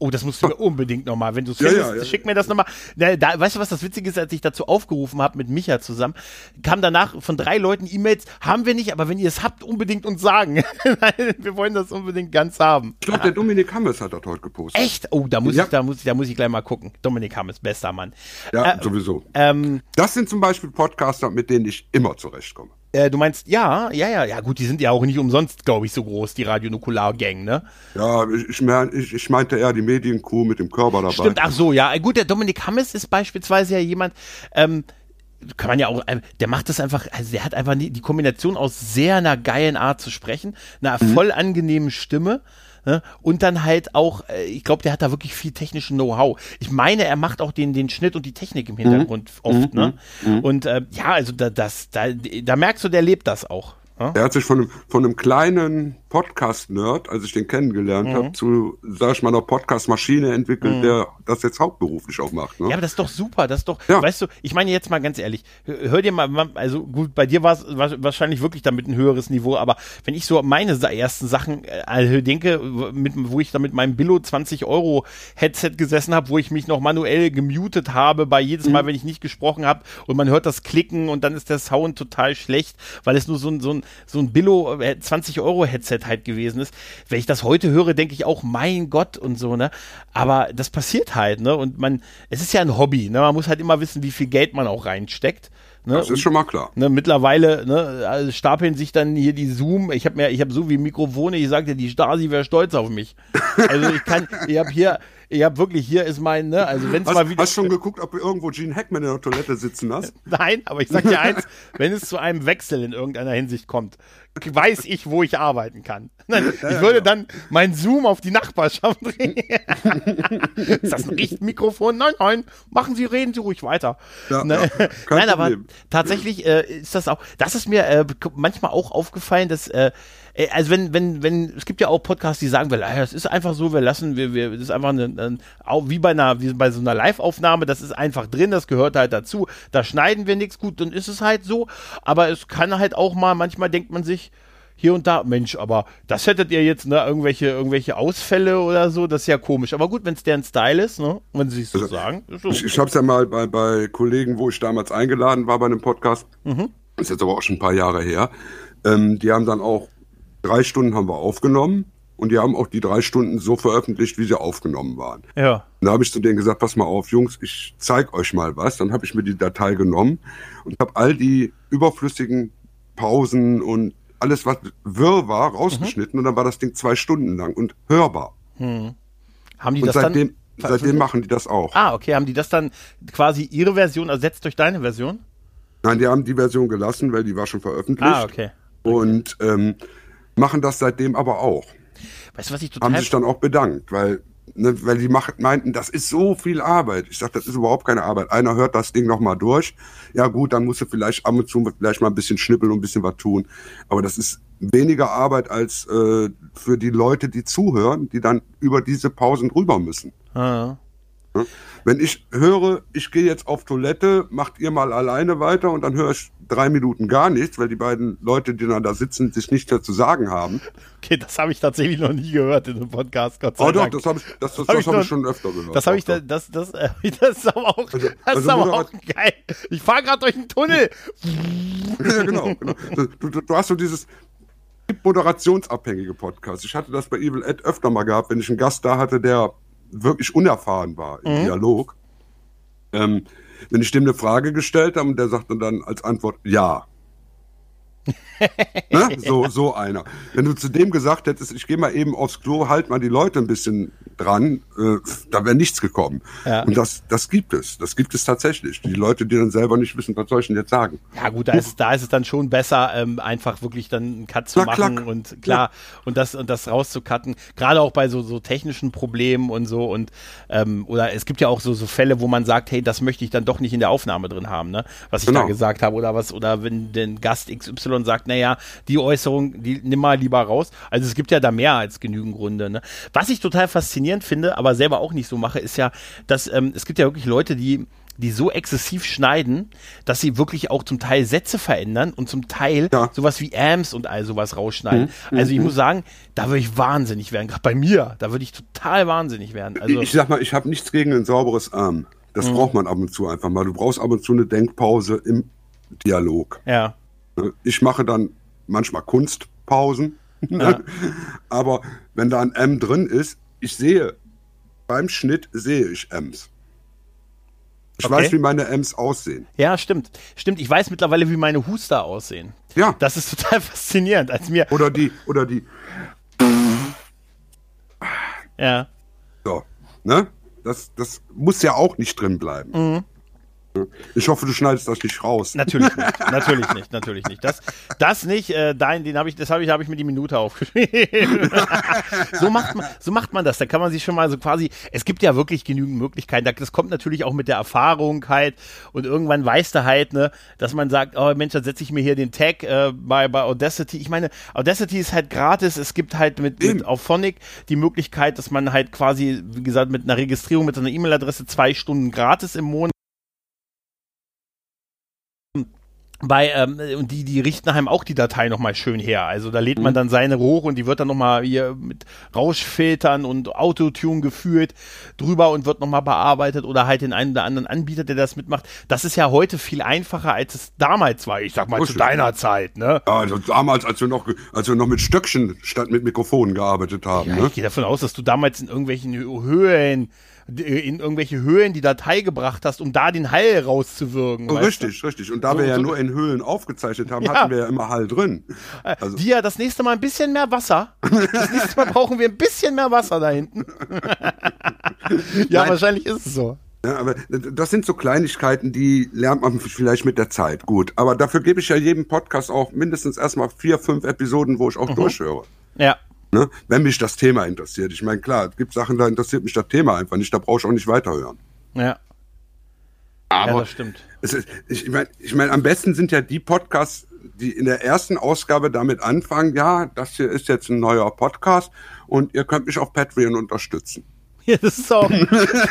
Oh, das musst du mir unbedingt nochmal, wenn du es Ja, findest, ja, ja. schick mir das nochmal. Da, da, weißt du, was das Witzige ist, als ich dazu aufgerufen habe mit Micha zusammen, kam danach von drei Leuten E-Mails, haben wir nicht, aber wenn ihr es habt, unbedingt uns sagen. Wir wollen das unbedingt ganz haben. Ich glaube, der Dominik Hammes hat das heute gepostet. Echt? Oh, da muss Ja. ich, da muss ich, da muss ich gleich mal gucken. Dominik Hammes, bester Mann. Ja, Äh, sowieso. Ähm, Das sind zum Beispiel Podcaster, mit denen ich immer zurechtkomme. Äh, du meinst, ja, ja, ja, ja, gut, die sind ja auch nicht umsonst, glaube ich, so groß, die Radionukular-Gang, ne? Ja, ich, mein, ich, ich meinte eher die Mediencrew mit dem Körper dabei. Stimmt, ach so, ja. Gut, der Dominik Hammes ist beispielsweise ja jemand, ähm, kann man ja auch, ähm, der macht das einfach, also der hat einfach die, die Kombination aus sehr einer geilen Art zu sprechen, einer voll angenehmen Stimme. Ne? Und dann halt auch, äh, ich glaube, der hat da wirklich viel technischen Know-how. Ich meine, er macht auch den, den Schnitt und die Technik im Hintergrund oft, ne? Und äh, ja, also da, das, da, da merkst du, der lebt das auch. Ne? Er hat sich von einem, von einem kleinen Podcast-Nerd, als ich den kennengelernt mhm. habe, zu, sag ich mal, einer Podcast-Maschine entwickelt, mhm. der das jetzt hauptberuflich auch macht. Ne? Ja, aber das ist doch super. Das ist doch, ja. weißt du, ich meine jetzt mal ganz ehrlich, hör dir mal, also gut, bei dir war es wahrscheinlich wirklich damit ein höheres Niveau, aber wenn ich so meine ersten Sachen äh, denke, mit, wo ich da mit meinem Billo 20 Euro Headset gesessen habe, wo ich mich noch manuell gemutet habe, bei jedes Mal, mhm. wenn ich nicht gesprochen habe und man hört das Klicken und dann ist der Sound total schlecht, weil es nur so ein, so ein, so ein Billo 20 äh, Euro Headset halt gewesen ist. Wenn ich das heute höre, denke ich auch, mein Gott und so, ne? Aber das passiert halt, ne? Und man, es ist ja ein Hobby, ne? Man muss halt immer wissen, wie viel Geld man auch reinsteckt. Ne? Das ist schon mal klar. Ne, mittlerweile ne, also stapeln sich dann hier die Zoom. Ich habe mir, ich habe so wie Mikrofone. Ich sagte, die Stasi wäre stolz auf mich. Also ich kann, ich habe hier, ich habe wirklich, hier ist mein, ne, also wenn es mal wieder. Hast schon geguckt, ob du irgendwo Gene Hackman in der Toilette sitzen hast? Nein, aber ich sag dir eins, wenn es zu einem Wechsel in irgendeiner Hinsicht kommt, weiß ich, wo ich arbeiten kann. Ich würde dann mein Zoom auf die Nachbarschaft drehen. ist das ein Richtmikrofon? Nein, nein, machen Sie, reden Sie ruhig weiter. Ja, ne? ja, nein, aber tatsächlich äh, ist das auch, das ist mir äh, manchmal auch aufgefallen, dass äh, also wenn, wenn, wenn, es gibt ja auch Podcasts, die sagen, es ist einfach so, wir lassen, wir, wir, das ist einfach eine, eine, wie bei einer, wie bei so einer Live-Aufnahme, das ist einfach drin, das gehört halt dazu. Da schneiden wir nichts gut, dann ist es halt so. Aber es kann halt auch mal, manchmal denkt man sich, hier und da, Mensch, aber das hättet ihr jetzt, ne, irgendwelche, irgendwelche Ausfälle oder so, das ist ja komisch. Aber gut, wenn es deren Style ist, ne, wenn sie es so also, sagen. So. Ich, ich habe es ja mal bei, bei Kollegen, wo ich damals eingeladen war bei einem Podcast, mhm. ist jetzt aber auch schon ein paar Jahre her, ähm, die haben dann auch drei Stunden haben wir aufgenommen und die haben auch die drei Stunden so veröffentlicht, wie sie aufgenommen waren. Ja. Und da habe ich zu denen gesagt, pass mal auf, Jungs, ich zeig euch mal was. Dann habe ich mir die Datei genommen und habe all die überflüssigen Pausen und alles, was wirr war, rausgeschnitten mhm. und dann war das Ding zwei Stunden lang und hörbar. Hm. Haben die und das seitdem, dann? Seitdem machen die das auch. Ah, okay. Haben die das dann quasi ihre Version ersetzt durch deine Version? Nein, die haben die Version gelassen, weil die war schon veröffentlicht. Ah, okay. okay. Und ähm, machen das seitdem aber auch. Weißt du, was ich total. Haben sich dann auch bedankt, weil, ne, weil die macht, meinten, das ist so viel Arbeit. Ich sag, das ist überhaupt keine Arbeit. Einer hört das Ding nochmal durch. Ja, gut, dann musst du vielleicht ab und zu vielleicht mal ein bisschen schnippeln und ein bisschen was tun. Aber das ist weniger Arbeit als äh, für die Leute, die zuhören, die dann über diese Pausen drüber müssen. Ah. Wenn ich höre, ich gehe jetzt auf Toilette, macht ihr mal alleine weiter und dann höre ich drei Minuten gar nichts, weil die beiden Leute, die dann da sitzen, sich nichts dazu sagen haben. Okay, das habe ich tatsächlich noch nie gehört in einem Podcast, Gott sei oh, Dank. doch, das habe ich, das, das, das, das hab ich schon öfter gehört. Das habe ich, das, das, das, das ist aber auch, also, das also ist aber auch geil. Ich fahre gerade durch einen Tunnel. ja, genau. genau. Du, du, du hast so dieses, moderationsabhängige Podcast. Ich hatte das bei Evil Ed öfter mal gehabt, wenn ich einen Gast da hatte, der wirklich unerfahren war im mhm. Dialog. Ähm, wenn ich dem eine Frage gestellt habe und der sagte dann als Antwort ja, ne? so, so einer. Wenn du zu dem gesagt hättest, ich gehe mal eben aufs Klo, halt mal die Leute ein bisschen dran, äh, da wäre nichts gekommen. Ja. Und das, das gibt es. Das gibt es tatsächlich. Die Leute, die dann selber nicht wissen, was soll ich denn jetzt sagen? Ja gut, da ist, da ist es dann schon besser, ähm, einfach wirklich dann einen Cut zu klack, machen klack. und klar, ja. und das und das rauszucutten. Gerade auch bei so, so technischen Problemen und so und ähm, oder es gibt ja auch so, so Fälle, wo man sagt, hey, das möchte ich dann doch nicht in der Aufnahme drin haben, ne? Was ich genau. da gesagt habe oder was, oder wenn den Gast XY sagt, naja, die Äußerung, die nimm mal lieber raus. Also es gibt ja da mehr als genügend Gründe. Ne? Was ich total faszinierend finde, aber selber auch nicht so mache, ist ja, dass ähm, es gibt ja wirklich Leute, die die so exzessiv schneiden, dass sie wirklich auch zum Teil Sätze verändern und zum Teil ja. sowas wie Amps und all sowas rausschneiden. Mhm. Also ich mhm. muss sagen, da würde ich wahnsinnig werden. Gerade bei mir, da würde ich total wahnsinnig werden. Also ich, ich sag mal, ich habe nichts gegen ein sauberes Arm. Das mhm. braucht man ab und zu einfach mal. Du brauchst ab und zu eine Denkpause im Dialog. Ja. Ne? Ich mache dann manchmal Kunstpausen, ja. aber wenn da ein M drin ist, ich sehe, beim Schnitt sehe ich Ms. Ich okay. weiß, wie meine Ms aussehen. Ja, stimmt. Stimmt, ich weiß mittlerweile, wie meine Huster aussehen. Ja. Das ist total faszinierend. Als mir oder die, oder die. Ja. So, ne? Das, das muss ja auch nicht drin bleiben. Mhm. Ich hoffe, du schneidest das nicht raus. Natürlich nicht, natürlich nicht, natürlich nicht. Das, das nicht, äh, dein, den habe ich, das habe ich, habe ich mir die Minute aufgeschrieben. so macht man, so macht man das. Da kann man sich schon mal so quasi, es gibt ja wirklich genügend Möglichkeiten. Das kommt natürlich auch mit der Erfahrung halt und irgendwann weißt du halt, ne, dass man sagt, oh Mensch, dann setze ich mir hier den Tag äh, bei, bei Audacity. Ich meine, Audacity ist halt gratis. Es gibt halt mit, mit auf Phonic die Möglichkeit, dass man halt quasi, wie gesagt, mit einer Registrierung mit einer E-Mail-Adresse zwei Stunden gratis im Monat bei ähm, und die die richten einem auch die Datei noch mal schön her. Also da lädt man mhm. dann seine hoch und die wird dann noch mal hier mit Rauschfiltern und Autotune geführt drüber und wird noch mal bearbeitet oder halt den einen oder anderen Anbieter, der das mitmacht. Das ist ja heute viel einfacher als es damals war. Ich sag mal Richtig. zu deiner Zeit, ne? Ja, also damals, als wir noch als wir noch mit Stöckchen statt mit Mikrofonen gearbeitet haben. Ja, ne? Ich gehe davon aus, dass du damals in irgendwelchen Höhen in irgendwelche Höhlen die Datei gebracht hast, um da den Hall rauszuwirken. Oh, richtig, du? richtig. Und da so, wir ja so nur in Höhlen aufgezeichnet haben, ja. hatten wir ja immer Hall drin. Äh, also. Die ja das nächste Mal ein bisschen mehr Wasser. Das nächste Mal brauchen wir ein bisschen mehr Wasser da hinten. ja, Nein. wahrscheinlich ist es so. Ja, aber das sind so Kleinigkeiten, die lernt man vielleicht mit der Zeit. Gut. Aber dafür gebe ich ja jedem Podcast auch mindestens erstmal vier, fünf Episoden, wo ich auch mhm. durchhöre. Ja. Ne? Wenn mich das Thema interessiert. Ich meine, klar, es gibt Sachen, da interessiert mich das Thema einfach nicht, da brauche ich auch nicht weiterhören. Ja. Aber ja, das stimmt. Ist, ich meine, ich mein, am besten sind ja die Podcasts, die in der ersten Ausgabe damit anfangen, ja, das hier ist jetzt ein neuer Podcast und ihr könnt mich auf Patreon unterstützen. Ja, das ist auch,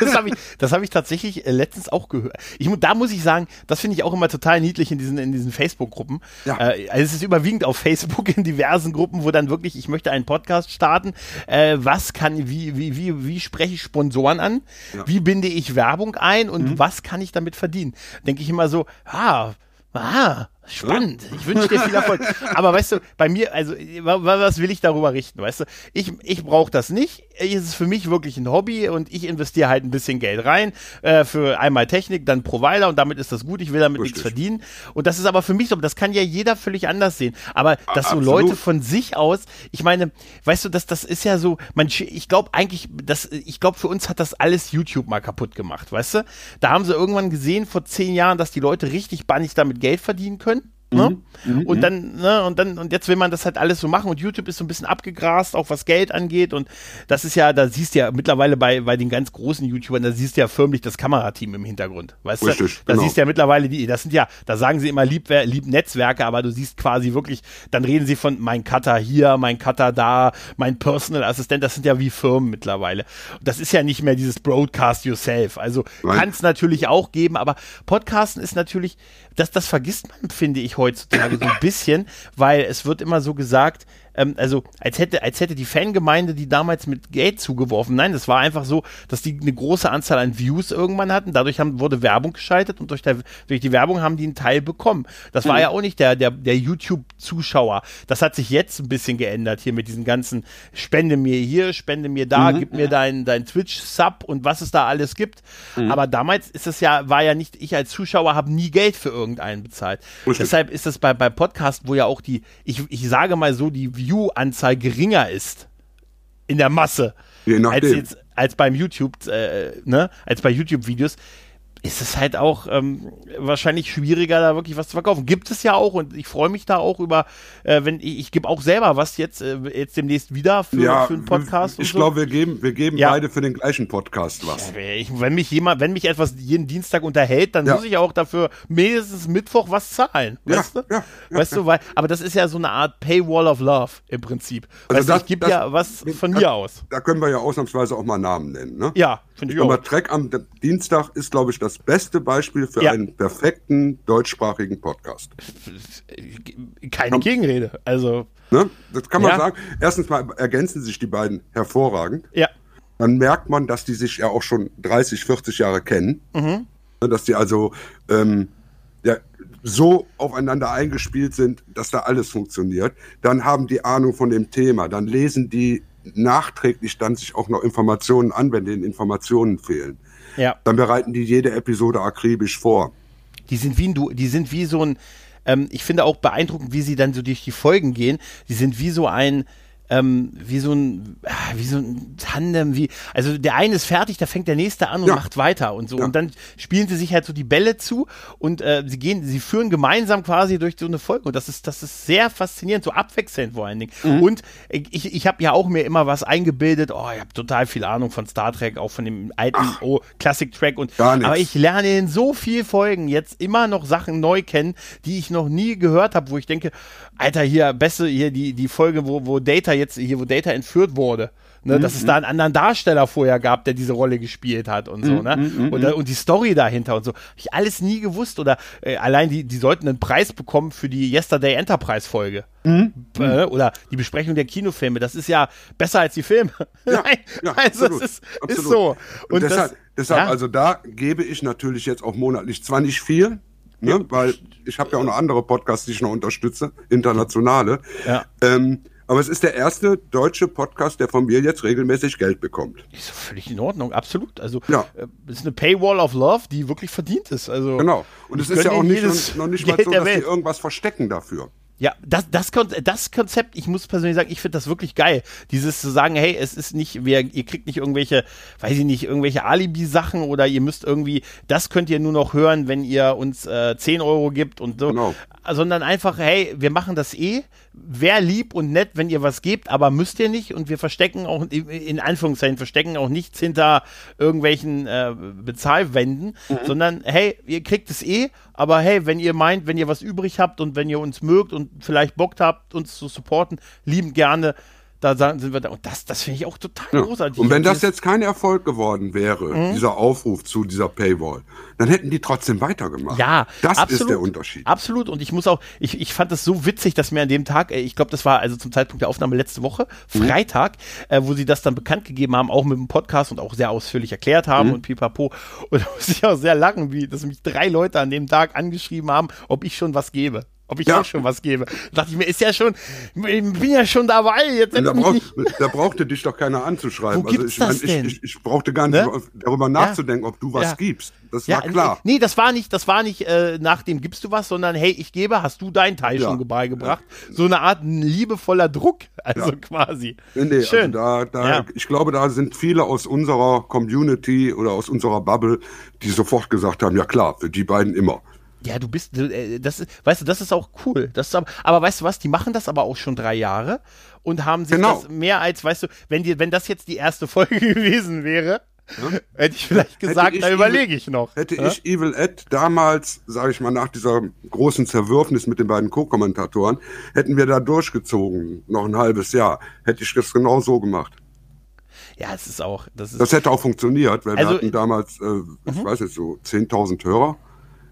das habe ich, das habe ich tatsächlich äh, letztens auch gehört. Ich, da muss ich sagen, das finde ich auch immer total niedlich in diesen, in diesen Facebook-Gruppen. Ja. Äh, also es ist überwiegend auf Facebook in diversen Gruppen, wo dann wirklich, ich möchte einen Podcast starten. Äh, was kann, wie, wie, wie, wie spreche ich Sponsoren an? Ja. Wie binde ich Werbung ein und mhm. was kann ich damit verdienen? Denke ich immer so, ah, ah, Spannend. Ich wünsche dir viel Erfolg. Aber weißt du, bei mir, also, was will ich darüber richten? Weißt du, ich, ich brauche das nicht. Es ist für mich wirklich ein Hobby und ich investiere halt ein bisschen Geld rein äh, für einmal Technik, dann Provider und damit ist das gut. Ich will damit Richtig. nichts verdienen. Und das ist aber für mich so, das kann ja jeder völlig anders sehen. Aber dass so Leute von sich aus, ich meine, weißt du, das, das ist ja so, man, ich glaube eigentlich, das, ich glaube, für uns hat das alles YouTube mal kaputt gemacht, weißt du? Da haben sie irgendwann gesehen vor zehn Jahren, dass die Leute richtig bannig damit Geld verdienen können Ne? Mhm. Und mhm. dann, ne, und dann, und jetzt will man das halt alles so machen und YouTube ist so ein bisschen abgegrast, auch was Geld angeht. Und das ist ja, da siehst du ja mittlerweile bei, bei den ganz großen YouTubern, da siehst du ja förmlich das Kamerateam im Hintergrund. Weißt Richtig, du? Da genau. siehst du ja mittlerweile die, das sind ja, da sagen sie immer lieb, lieb Netzwerke, aber du siehst quasi wirklich, dann reden sie von mein Cutter hier, mein Cutter da, mein Personal Assistent, das sind ja wie Firmen mittlerweile. Und das ist ja nicht mehr dieses Broadcast yourself. Also kann es natürlich auch geben, aber Podcasten ist natürlich, das, das vergisst man, finde ich, heutzutage so ein bisschen, weil es wird immer so gesagt, ähm, also als hätte, als hätte die Fangemeinde die damals mit Geld zugeworfen. Nein, das war einfach so, dass die eine große Anzahl an Views irgendwann hatten. Dadurch haben, wurde Werbung geschaltet und durch, der, durch die Werbung haben die einen Teil bekommen. Das war mhm. ja auch nicht der, der, der YouTube-Zuschauer. Das hat sich jetzt ein bisschen geändert hier mit diesen ganzen Spende mir hier, spende mir da, mhm. gib mir dein, dein Twitch-Sub und was es da alles gibt. Mhm. Aber damals ist es ja, war ja nicht, ich als Zuschauer habe nie Geld für irgendeinen bezahlt. Richtig. Deshalb ist es bei, bei Podcast, wo ja auch die, ich, ich sage mal so, die View-Anzahl geringer ist in der Masse als jetzt als beim YouTube, äh, ne, als bei YouTube-Videos, ist es halt auch ähm, wahrscheinlich schwieriger, da wirklich was zu verkaufen. Gibt es ja auch und ich freue mich da auch über, äh, wenn ich, ich gebe auch selber was jetzt, äh, jetzt demnächst wieder für, ja, für einen Podcast. Ich so. glaube, wir geben, wir geben ja. beide für den gleichen Podcast was. Ja, ich, wenn mich jemand, wenn mich etwas jeden Dienstag unterhält, dann muss ich auch dafür mindestens Mittwoch was zahlen. Weißt du? Ja, weißt du, weil, aber das ist ja so eine Art Paywall of Love im Prinzip. Also weißt das, ich gebe ja was von mir aus. Da können wir ja ausnahmsweise auch mal Namen nennen, ne? Ja, finde ich auch. Aber Track am Dienstag ist, glaube ich, das das beste Beispiel für ja. einen perfekten deutschsprachigen Podcast. Keine Gegenrede. Also. Ne? Das kann man ja. sagen. Erstens mal ergänzen sich die beiden hervorragend. Ja. Dann merkt man, dass die sich ja auch schon 30, 40 Jahre kennen. Mhm. Ne, dass die also ähm, ja, so aufeinander eingespielt sind, dass da alles funktioniert. Dann haben die Ahnung von dem Thema. Dann lesen die nachträglich dann sich auch noch Informationen an, wenn denen Informationen fehlen. Ja. Dann bereiten die jede Episode akribisch vor. Die sind wie ein, die sind wie so ein, ähm, ich finde auch beeindruckend, wie sie dann so durch die Folgen gehen. Die sind wie so ein, ähm, wie so ein, ah, wie so ein Tandem, wie, also der eine ist fertig, da fängt der nächste an und Ja. macht weiter und so. Ja. Und dann spielen sie sich halt so die Bälle zu und äh, sie gehen, sie führen gemeinsam quasi durch so eine Folge. Und das ist, das ist sehr faszinierend, so abwechselnd vor allen Dingen. Mhm. Und ich, ich habe ja auch mir immer was eingebildet, oh, ich habe total viel Ahnung von Star Trek, auch von dem alten oh, Classic Track und aber ich lerne in so viel Folgen jetzt immer noch Sachen neu kennen, die ich noch nie gehört habe, wo ich denke, Alter, hier, beste, hier die, die Folge, wo, wo Data jetzt, hier, wo Data entführt wurde. Ne, dass es da einen anderen Darsteller vorher gab, der diese Rolle gespielt hat und so, ne? und, äh, und die Story dahinter und so. Hab ich alles nie gewusst oder äh, allein die, die sollten einen Preis bekommen für die Yesterday Enterprise Folge. Äh, oder die Besprechung der Kinofilme. Das ist ja besser als die Filme. Ja, Nein, ja, also absolut, es ist, ist absolut. so. Und, deshalb, das, deshalb ja. also da gebe ich natürlich jetzt auch monatlich zwar nicht viel, ne, weil ich habe ja auch noch andere Podcasts, die ich noch unterstütze, internationale. Ja. Ähm, aber es ist der erste deutsche Podcast, der von mir jetzt regelmäßig Geld bekommt. Ist doch völlig in Ordnung, absolut. Also Ja. äh, es ist eine Paywall of Love, die wirklich verdient ist. Also Genau. Und es ist ja auch nicht, jedes noch nicht mal so, dass sie irgendwas verstecken dafür. Ja, das, das, das Konzept, ich muss persönlich sagen, ich finde das wirklich geil. Dieses zu sagen, hey, es ist nicht, wir, ihr kriegt nicht irgendwelche, weiß ich nicht, irgendwelche Alibi-Sachen oder ihr müsst irgendwie, das könnt ihr nur noch hören, wenn ihr uns äh, 10 Euro gibt und so. Genau. Sondern einfach, hey, wir machen das eh. Wäre lieb und nett, wenn ihr was gebt, aber müsst ihr nicht. Und wir verstecken auch, in Anführungszeichen, verstecken auch nichts hinter irgendwelchen äh, Bezahlwänden, Mhm. sondern hey, ihr kriegt es eh, aber hey, wenn ihr meint, wenn ihr was übrig habt und wenn ihr uns mögt und vielleicht Bock habt, uns zu supporten, lieben gerne, da sind wir da. Und das, das finde ich auch total Ja. großartig. Und wenn das dieses- jetzt kein Erfolg geworden wäre, Mhm. dieser Aufruf zu dieser Paywall, dann hätten die trotzdem weitergemacht. Ja, das absolut, ist der Unterschied. Absolut. Und ich muss auch, ich, ich fand das so witzig, dass mir an dem Tag, äh, ich glaube, das war also zum Zeitpunkt der Aufnahme letzte Woche, Mhm. Freitag, äh, wo sie das dann bekannt gegeben haben, auch mit dem Podcast und auch sehr ausführlich erklärt haben Mhm. und pipapo. Und da muss ich auch sehr lachen, wie, dass mich drei Leute an dem Tag angeschrieben haben, ob ich schon was gebe. Ob ich Ja. auch schon was gebe. Da dachte ich mir, ist ja schon, ich bin ja schon dabei. Jetzt Da, brauch, da brauchte dich doch keiner anzuschreiben. Wo also ich, das denn? ich, ich, ich brauchte gar nicht Ne? darüber nachzudenken, ob du was Ja. gibst. Das Ja, war klar. Nee, das war nicht, das war nicht äh, nach dem gibst du was, sondern hey, ich gebe, hast du deinen Teil Ja. schon beigebracht. So eine Art liebevoller Druck, also Ja. quasi. Nee, nee, Schön. Also da, da, Ja. Ich glaube, da sind viele aus unserer Community oder aus unserer Bubble, die sofort gesagt haben, ja klar, für die beiden immer. Ja, du bist, äh, das weißt du, das ist auch cool. Das ist aber, aber weißt du was, die machen das aber auch schon drei Jahre und haben sich Genau. das mehr als, weißt du, wenn die, wenn das jetzt die erste Folge gewesen wäre, hätte ich vielleicht gesagt, da überlege ich noch. Hätte Ja? ich Evil Ed damals, sage ich mal, nach dieser großen Zerwürfnis mit den beiden Co-Kommentatoren, hätten wir da durchgezogen, noch ein halbes Jahr, hätte ich das genau so gemagemacht. Ja, es ist auch, das ist, Das hätte auch funktioniert, weil Also- wir hatten damals, äh, ich weiß jetzt so, 10.000 Hörer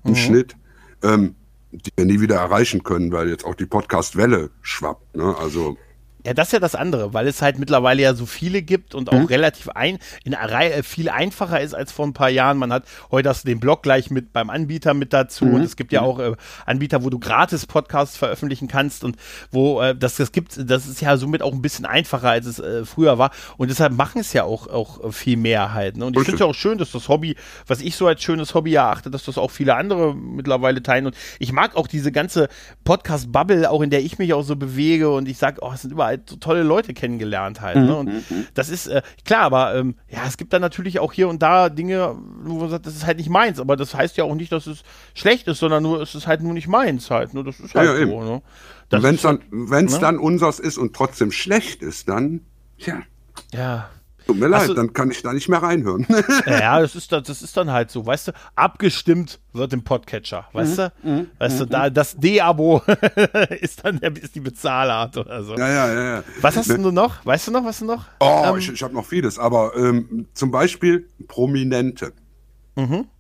im Schnitt, ähm, die wir nie wieder erreichen können, weil jetzt auch die Podcast-Welle schwappt. Ne? Also Ja, das ist ja das andere, weil es halt mittlerweile ja so viele gibt und auch relativ ein, in Reihe äh, viel einfacher ist als vor ein paar Jahren. Man hat heute hast du den Blog gleich mit beim Anbieter mit dazu und es gibt ja auch äh, Anbieter, wo du gratis Podcasts veröffentlichen kannst und wo äh, das das gibt, das ist ja somit auch ein bisschen einfacher als es äh, früher war und deshalb machen es ja auch auch viel mehr halt. Ne? Und ich finde es ja auch schön, dass das Hobby, was ich so als schönes Hobby erachte, dass das auch viele andere mittlerweile teilen und ich mag auch diese ganze Podcast-Bubble, auch in der ich mich auch so bewege und ich sage, oh, es sind überall so tolle Leute kennengelernt halt. Ne? Und das ist äh, klar, aber ähm, ja, es gibt dann natürlich auch hier und da Dinge, wo man sagt, das ist halt nicht meins, aber das heißt ja auch nicht, dass es schlecht ist, sondern nur, es ist halt nur nicht meins halt. Ne? Das ist halt Ja, ja, so. Ne? Wenn es ist dann, wenn's ne? dann unseres ist und trotzdem schlecht ist, dann, tja, ja. Tut mir leid, du- dann kann ich da nicht mehr reinhören. Ja, das ist, das, das ist dann halt so, weißt du, abgestimmt wird im Podcatcher, weißt du? Weißt du, da das D-Abo ist dann der, ist die Bezahlart oder so. ja, ja, ja, ja. Was hast du noch? Weißt du noch, was du noch? Oh, Ähm, ich, ich habe noch vieles, aber ähm, zum Beispiel Prominente.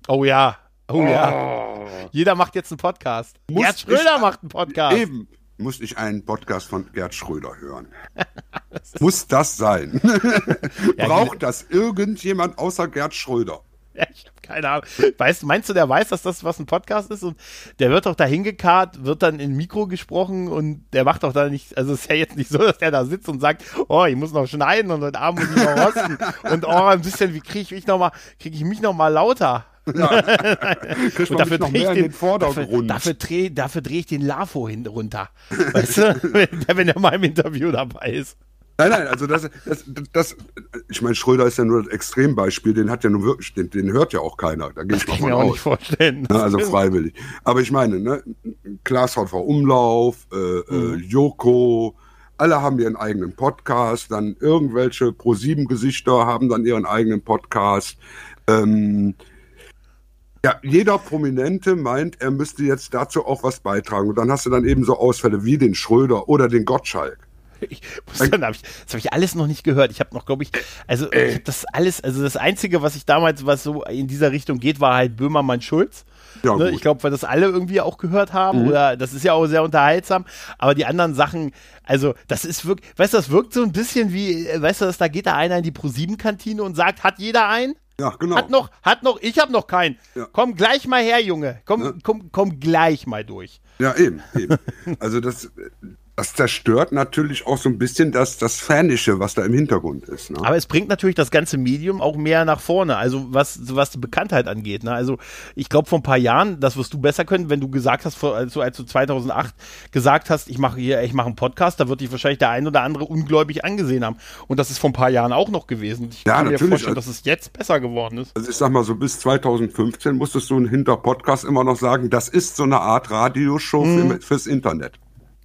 oh ja. Oh ja. Jeder macht jetzt einen Podcast. Gerd Schröder macht einen Podcast. Eben musste ich einen Podcast von Gerd Schröder hören. Muss das sein? Braucht das irgendjemand außer Gerd Schröder? Ja, ich habe keine Ahnung. Weißt, meinst du, der weiß, dass das was ein Podcast ist? Und der wird doch da hingekarrt, wird dann in Mikro gesprochen und der macht doch da nicht, also es ist ja jetzt nicht so, dass der da sitzt und sagt, oh, ich muss noch schneiden und heute Abend muss ich noch rosten. und oh, ein bisschen, wie kriege ich mich noch mal, kriege ich mich noch mal lauter? Kriegt Und dafür drehe ich den, den Vordergrund. Dafür, dafür drehe dreh ich den Lafo hin runter. Weißt du? wenn, wenn er mal im Interview dabei ist. Nein, nein, also das, das, das, ich meine, Schröder ist ja nur das Extrembeispiel, den hat ja nur wirklich, den, den hört ja auch keiner. Da gehe ich mal Kann ich von mir auch aus. nicht vorstellen. Ne, also freiwillig. Aber ich meine, ne, Klaas VV Umlauf, äh, Mhm. äh, Joko, alle haben ihren eigenen Podcast, dann irgendwelche Pro7-Gesichter haben dann ihren eigenen Podcast. Ähm, ja, jeder Prominente meint, er müsste jetzt dazu auch was beitragen. Und dann hast du dann eben so Ausfälle wie den Schröder oder den Gottschalk. Ich muss dann, hab ich, das habe ich alles noch nicht gehört. Ich habe noch, glaube ich, also ich hab das alles, also das Einzige, was ich damals, was so in dieser Richtung geht, war halt Böhmermann Schulz. Ja, ne? Ich glaube, weil das alle irgendwie auch gehört haben oder das ist ja auch sehr unterhaltsam. Aber die anderen Sachen, also das ist wirklich, weißt du, das wirkt so ein bisschen wie, äh, weißt du, dass da geht da einer in die Pro7-Kantine und sagt, hat jeder einen? Ja, genau. Hat noch, hat noch, ich habe noch keinen. Ja. Komm gleich mal her, Junge. Komm, Ja. komm, komm gleich mal durch. Ja, eben, eben. Also das, das zerstört natürlich auch so ein bisschen das, das Fanische, was da im Hintergrund ist. Ne? Aber es bringt natürlich das ganze Medium auch mehr nach vorne, also was, was die Bekanntheit angeht. Ne? Also ich glaube vor ein paar Jahren, das wirst du besser können, wenn du gesagt hast, vor, also als du 2008 gesagt hast, ich mache hier, ich mache einen Podcast, da wird dich wahrscheinlich der ein oder andere ungläubig angesehen haben. Und das ist vor ein paar Jahren auch noch gewesen. Ich Ja, kann mir natürlich. vorstellen, dass es jetzt besser geworden ist. Also ich sag mal so, bis 2015 musstest du hinter Podcast immer noch sagen, das ist so eine Art Radioshow Mhm. für, fürs Internet.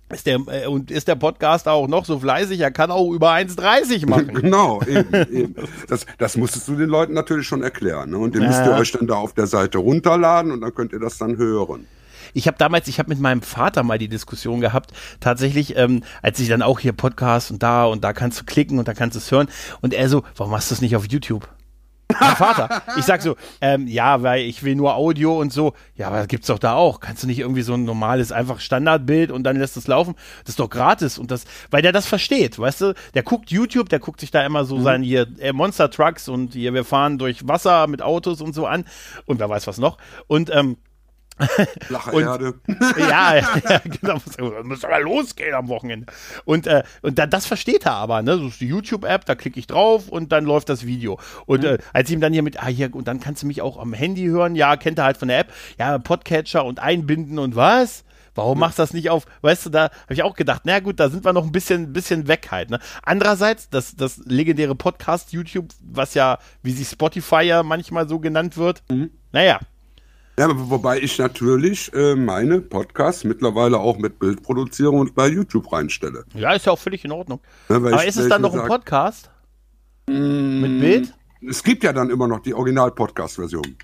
Ist der, äh, und ist der Podcast auch noch so fleißig? Er kann auch über 1,30 machen. Genau, eben, eben. Das, das musstest du den Leuten natürlich schon erklären. Ne? Und den müsst ihr euch dann da auf der Seite runterladen und dann könnt ihr das dann hören. Ich habe damals, ich habe mit meinem Vater mal die Diskussion gehabt, tatsächlich, ähm, als ich dann auch hier Podcast und da und da kannst du klicken und da kannst du es hören. Und er so, warum machst du das nicht auf YouTube? Mein Vater. Ich sag so, ähm, ja, weil ich will nur Audio und so. Ja, aber das gibt's doch da auch. Kannst du nicht irgendwie so ein normales, einfach Standardbild und dann lässt es laufen? Das ist doch gratis und das, weil der das versteht, weißt du? Der guckt YouTube, der guckt sich da immer so sein hier äh, Monster Trucks und hier wir fahren durch Wasser mit Autos und so an und wer weiß was noch. Und ähm, Flache Und- Erde. ja, ja, genau. Muss, aber losgehen am Wochenende. Und, äh, und da, das versteht er aber, ne? Das ist die YouTube-App, da klicke ich drauf und dann läuft das Video. Und äh, als ihm dann hier mit, ah, hier, und dann kannst du mich auch am Handy hören, ja, kennt er halt von der App, ja, Podcatcher und einbinden und was? Warum machst du das nicht auf? Weißt du, da habe ich auch gedacht, na gut, da sind wir noch ein bisschen, bisschen weg halt. Ne? Andererseits, das, das legendäre Podcast YouTube, was ja, wie sich Spotify ja manchmal so genannt wird, naja, Ja, aber wobei ich natürlich äh, meine Podcasts mittlerweile auch mit Bild produziere und bei YouTube reinstelle. ja, ist ja auch völlig in Ordnung. Ja, Aber ich- ist es dann noch ein Podcast? Mit Bild? Es gibt ja dann immer noch die Original-Podcast-Version.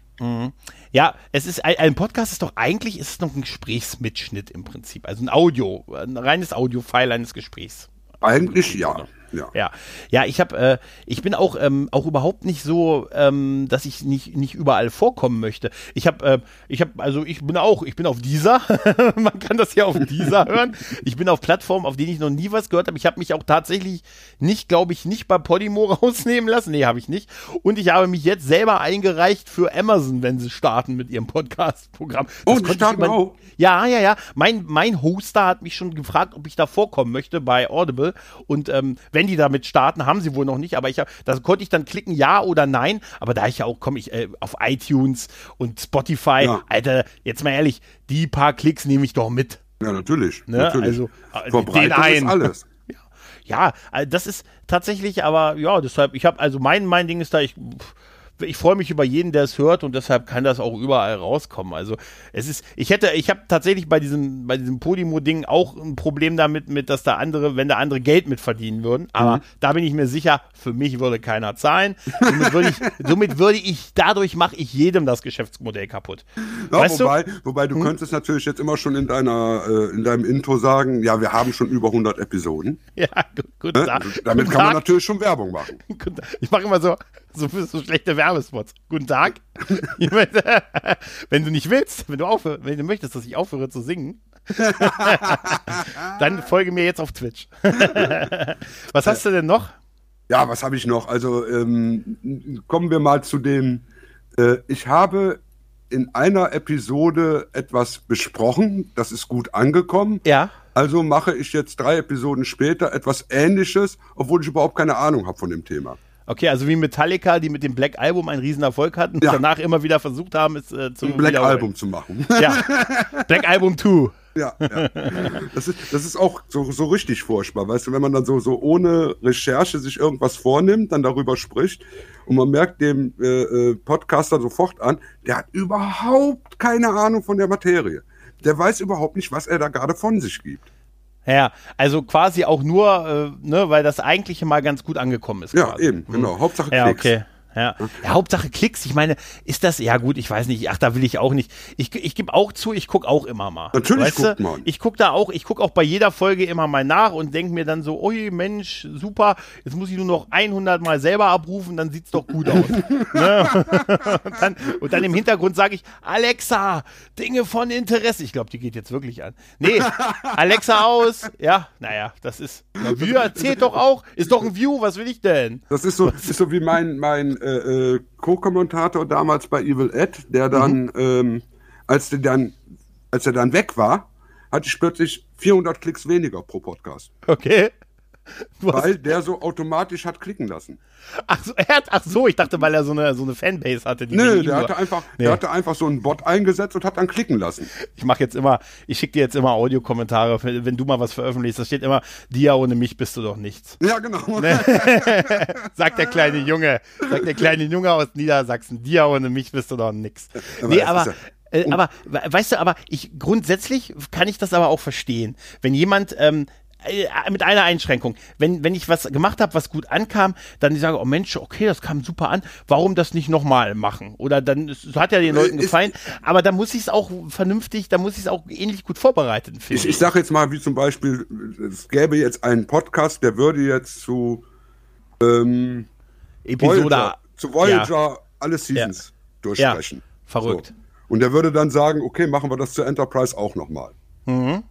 Ja, es ist ein, ein Podcast ist doch eigentlich ist es noch ein Gesprächsmitschnitt im Prinzip, also ein Audio, ein reines Audio-File eines Gesprächs. Eigentlich ja. Ja. Ja, ja, ich habe, äh, ich bin auch ähm, auch überhaupt nicht so, ähm, dass ich nicht nicht überall vorkommen möchte. Ich habe, äh, ich habe, also ich bin auch, ich bin auf dieser, man kann das ja auf dieser hören. Ich bin auf Plattformen, auf denen ich noch nie was gehört habe. Ich habe mich auch tatsächlich nicht, glaube ich, nicht bei Podimo rausnehmen lassen. Nee, habe ich nicht. Und ich habe mich jetzt selber eingereicht für Amazon, wenn sie starten mit ihrem Podcast-Programm. Oh, die starten auch? ja, ja, ja. Mein, mein Hoster hat mich schon gefragt, ob ich da vorkommen möchte bei Audible. Und ähm, wenn die damit starten, haben sie wohl noch nicht. Aber ich hab, da konnte ich dann klicken, ja oder nein. Aber da ich ja auch komme, ich äh, auf iTunes und Spotify, Ja. Alter, jetzt mal ehrlich, die paar Klicks nehme ich doch mit. Ja, natürlich. Ne? natürlich. Also, äh, einen. ist alles. Ja, äh, das ist tatsächlich, aber ja, deshalb, ich habe, also mein, mein Ding ist da, ich, pff, ich freue mich über jeden, der es hört und deshalb kann das auch überall rauskommen. Also es ist, ich hätte, ich habe tatsächlich bei diesem, bei diesem Podimo-Ding auch ein Problem damit, mit, dass da andere, wenn da andere Geld mit verdienen würden. Aber da bin ich mir sicher, für mich würde keiner zahlen. Somit würde ich, somit würde ich, dadurch mache ich jedem das Geschäftsmodell kaputt. Ja, weißt du? wobei, wobei du könntest natürlich jetzt immer schon in deiner, äh, in deinem Intro sagen, ja, wir haben schon über 100 Episoden. Ja, gu- guten Ne? Tag. Damit Guten kann man Tag. natürlich schon Werbung machen. Ich mache immer so, so, so schlechte Werbespots. Guten Tag. wenn du nicht willst, wenn du aufhör, wenn du möchtest, dass ich aufhöre zu singen, dann folge mir jetzt auf Twitch. Was hast du denn noch? Ja, was habe ich noch? Also ähm, kommen wir mal zu dem, äh, ich habe in einer Episode etwas besprochen, das ist gut angekommen. Ja. Also mache ich jetzt drei Episoden später etwas Ähnliches, obwohl ich überhaupt keine Ahnung habe von dem Thema. Okay, also wie Metallica, die mit dem Black Album einen riesen Erfolg hatten und Ja. danach immer wieder versucht haben, es äh, zu Ein Black. Album zu machen. Ja. Black Album 2. Ja, ja. Das ist, das ist auch so, so richtig furchtbar, weißt du, wenn man dann so, so ohne Recherche sich irgendwas vornimmt, dann darüber spricht und man merkt dem äh, äh, Podcaster sofort an, der hat überhaupt keine Ahnung von der Materie. Der weiß überhaupt nicht, was er da gerade von sich gibt. Ja, also quasi auch nur, äh, ne, weil das eigentliche mal ganz gut angekommen ist. Ja, quasi. eben, genau. Hauptsache Ja, Klicks. okay. Ja. ja, Hauptsache Klicks. Ich meine, ist das, ja gut, ich weiß nicht, ach, da will ich auch nicht. Ich, ich gebe auch zu, ich gucke auch immer mal. Natürlich weißt guckt man. Ich gucke da auch, ich gucke auch bei jeder Folge immer mal nach und denke mir dann so, ui, Mensch, super, jetzt muss ich nur noch 100 Mal selber abrufen, dann sieht's doch gut aus. ne? und, dann, und dann im Hintergrund sage ich, Alexa, Dinge von Interesse. Ich glaube, die geht jetzt wirklich an. Nee, Alexa aus. Ja, naja, das ist, ja, View erzählt doch auch, ist doch ein View, was will ich denn? Das ist so, ist so wie mein, mein äh, äh, Co-Kommentator damals bei Evil Ed, der dann, ähm, als der dann, als er dann weg war, hatte ich plötzlich 400 Klicks weniger pro Podcast, Okay. Weil der so automatisch hat klicken lassen. ach, so, er hat, ach so, ich dachte, weil er so eine, so eine Fanbase hatte. Die Nö, der hatte einfach, Nee. der hatte einfach so einen Bot eingesetzt und hat dann klicken lassen. Ich mache jetzt immer, ich schicke dir jetzt immer Audiokommentare, wenn du mal was veröffentlichst. Da steht immer, Dia ohne mich bist du doch nichts. Ja, genau. Ne? Sagt der kleine Junge, sagt der kleine Junge aus Niedersachsen, Dia ohne mich bist du doch nix. Nee, aber, äh, aber, we- weißt du, aber ich, grundsätzlich kann ich das aber auch verstehen. Wenn jemand, ähm, äh, mit einer Einschränkung. Wenn, wenn ich was gemacht habe, was gut ankam, dann ich sage, oh Mensch, okay, das kam super an, warum das nicht nochmal machen? Oder dann, es hat ja den Leuten ist- gefallen, aber da muss ich es auch vernünftig, da muss ich es auch ähnlich gut vorbereiten, Ich, ich sage jetzt mal, wie zum Beispiel, es gäbe jetzt einen Podcast, der würde jetzt zu ähm, Episode Voyager, zu Voyager alle Seasons durchsprechen. verrückt. So. Und der würde dann sagen, okay, machen wir das zur Enterprise auch nochmal. Mhm.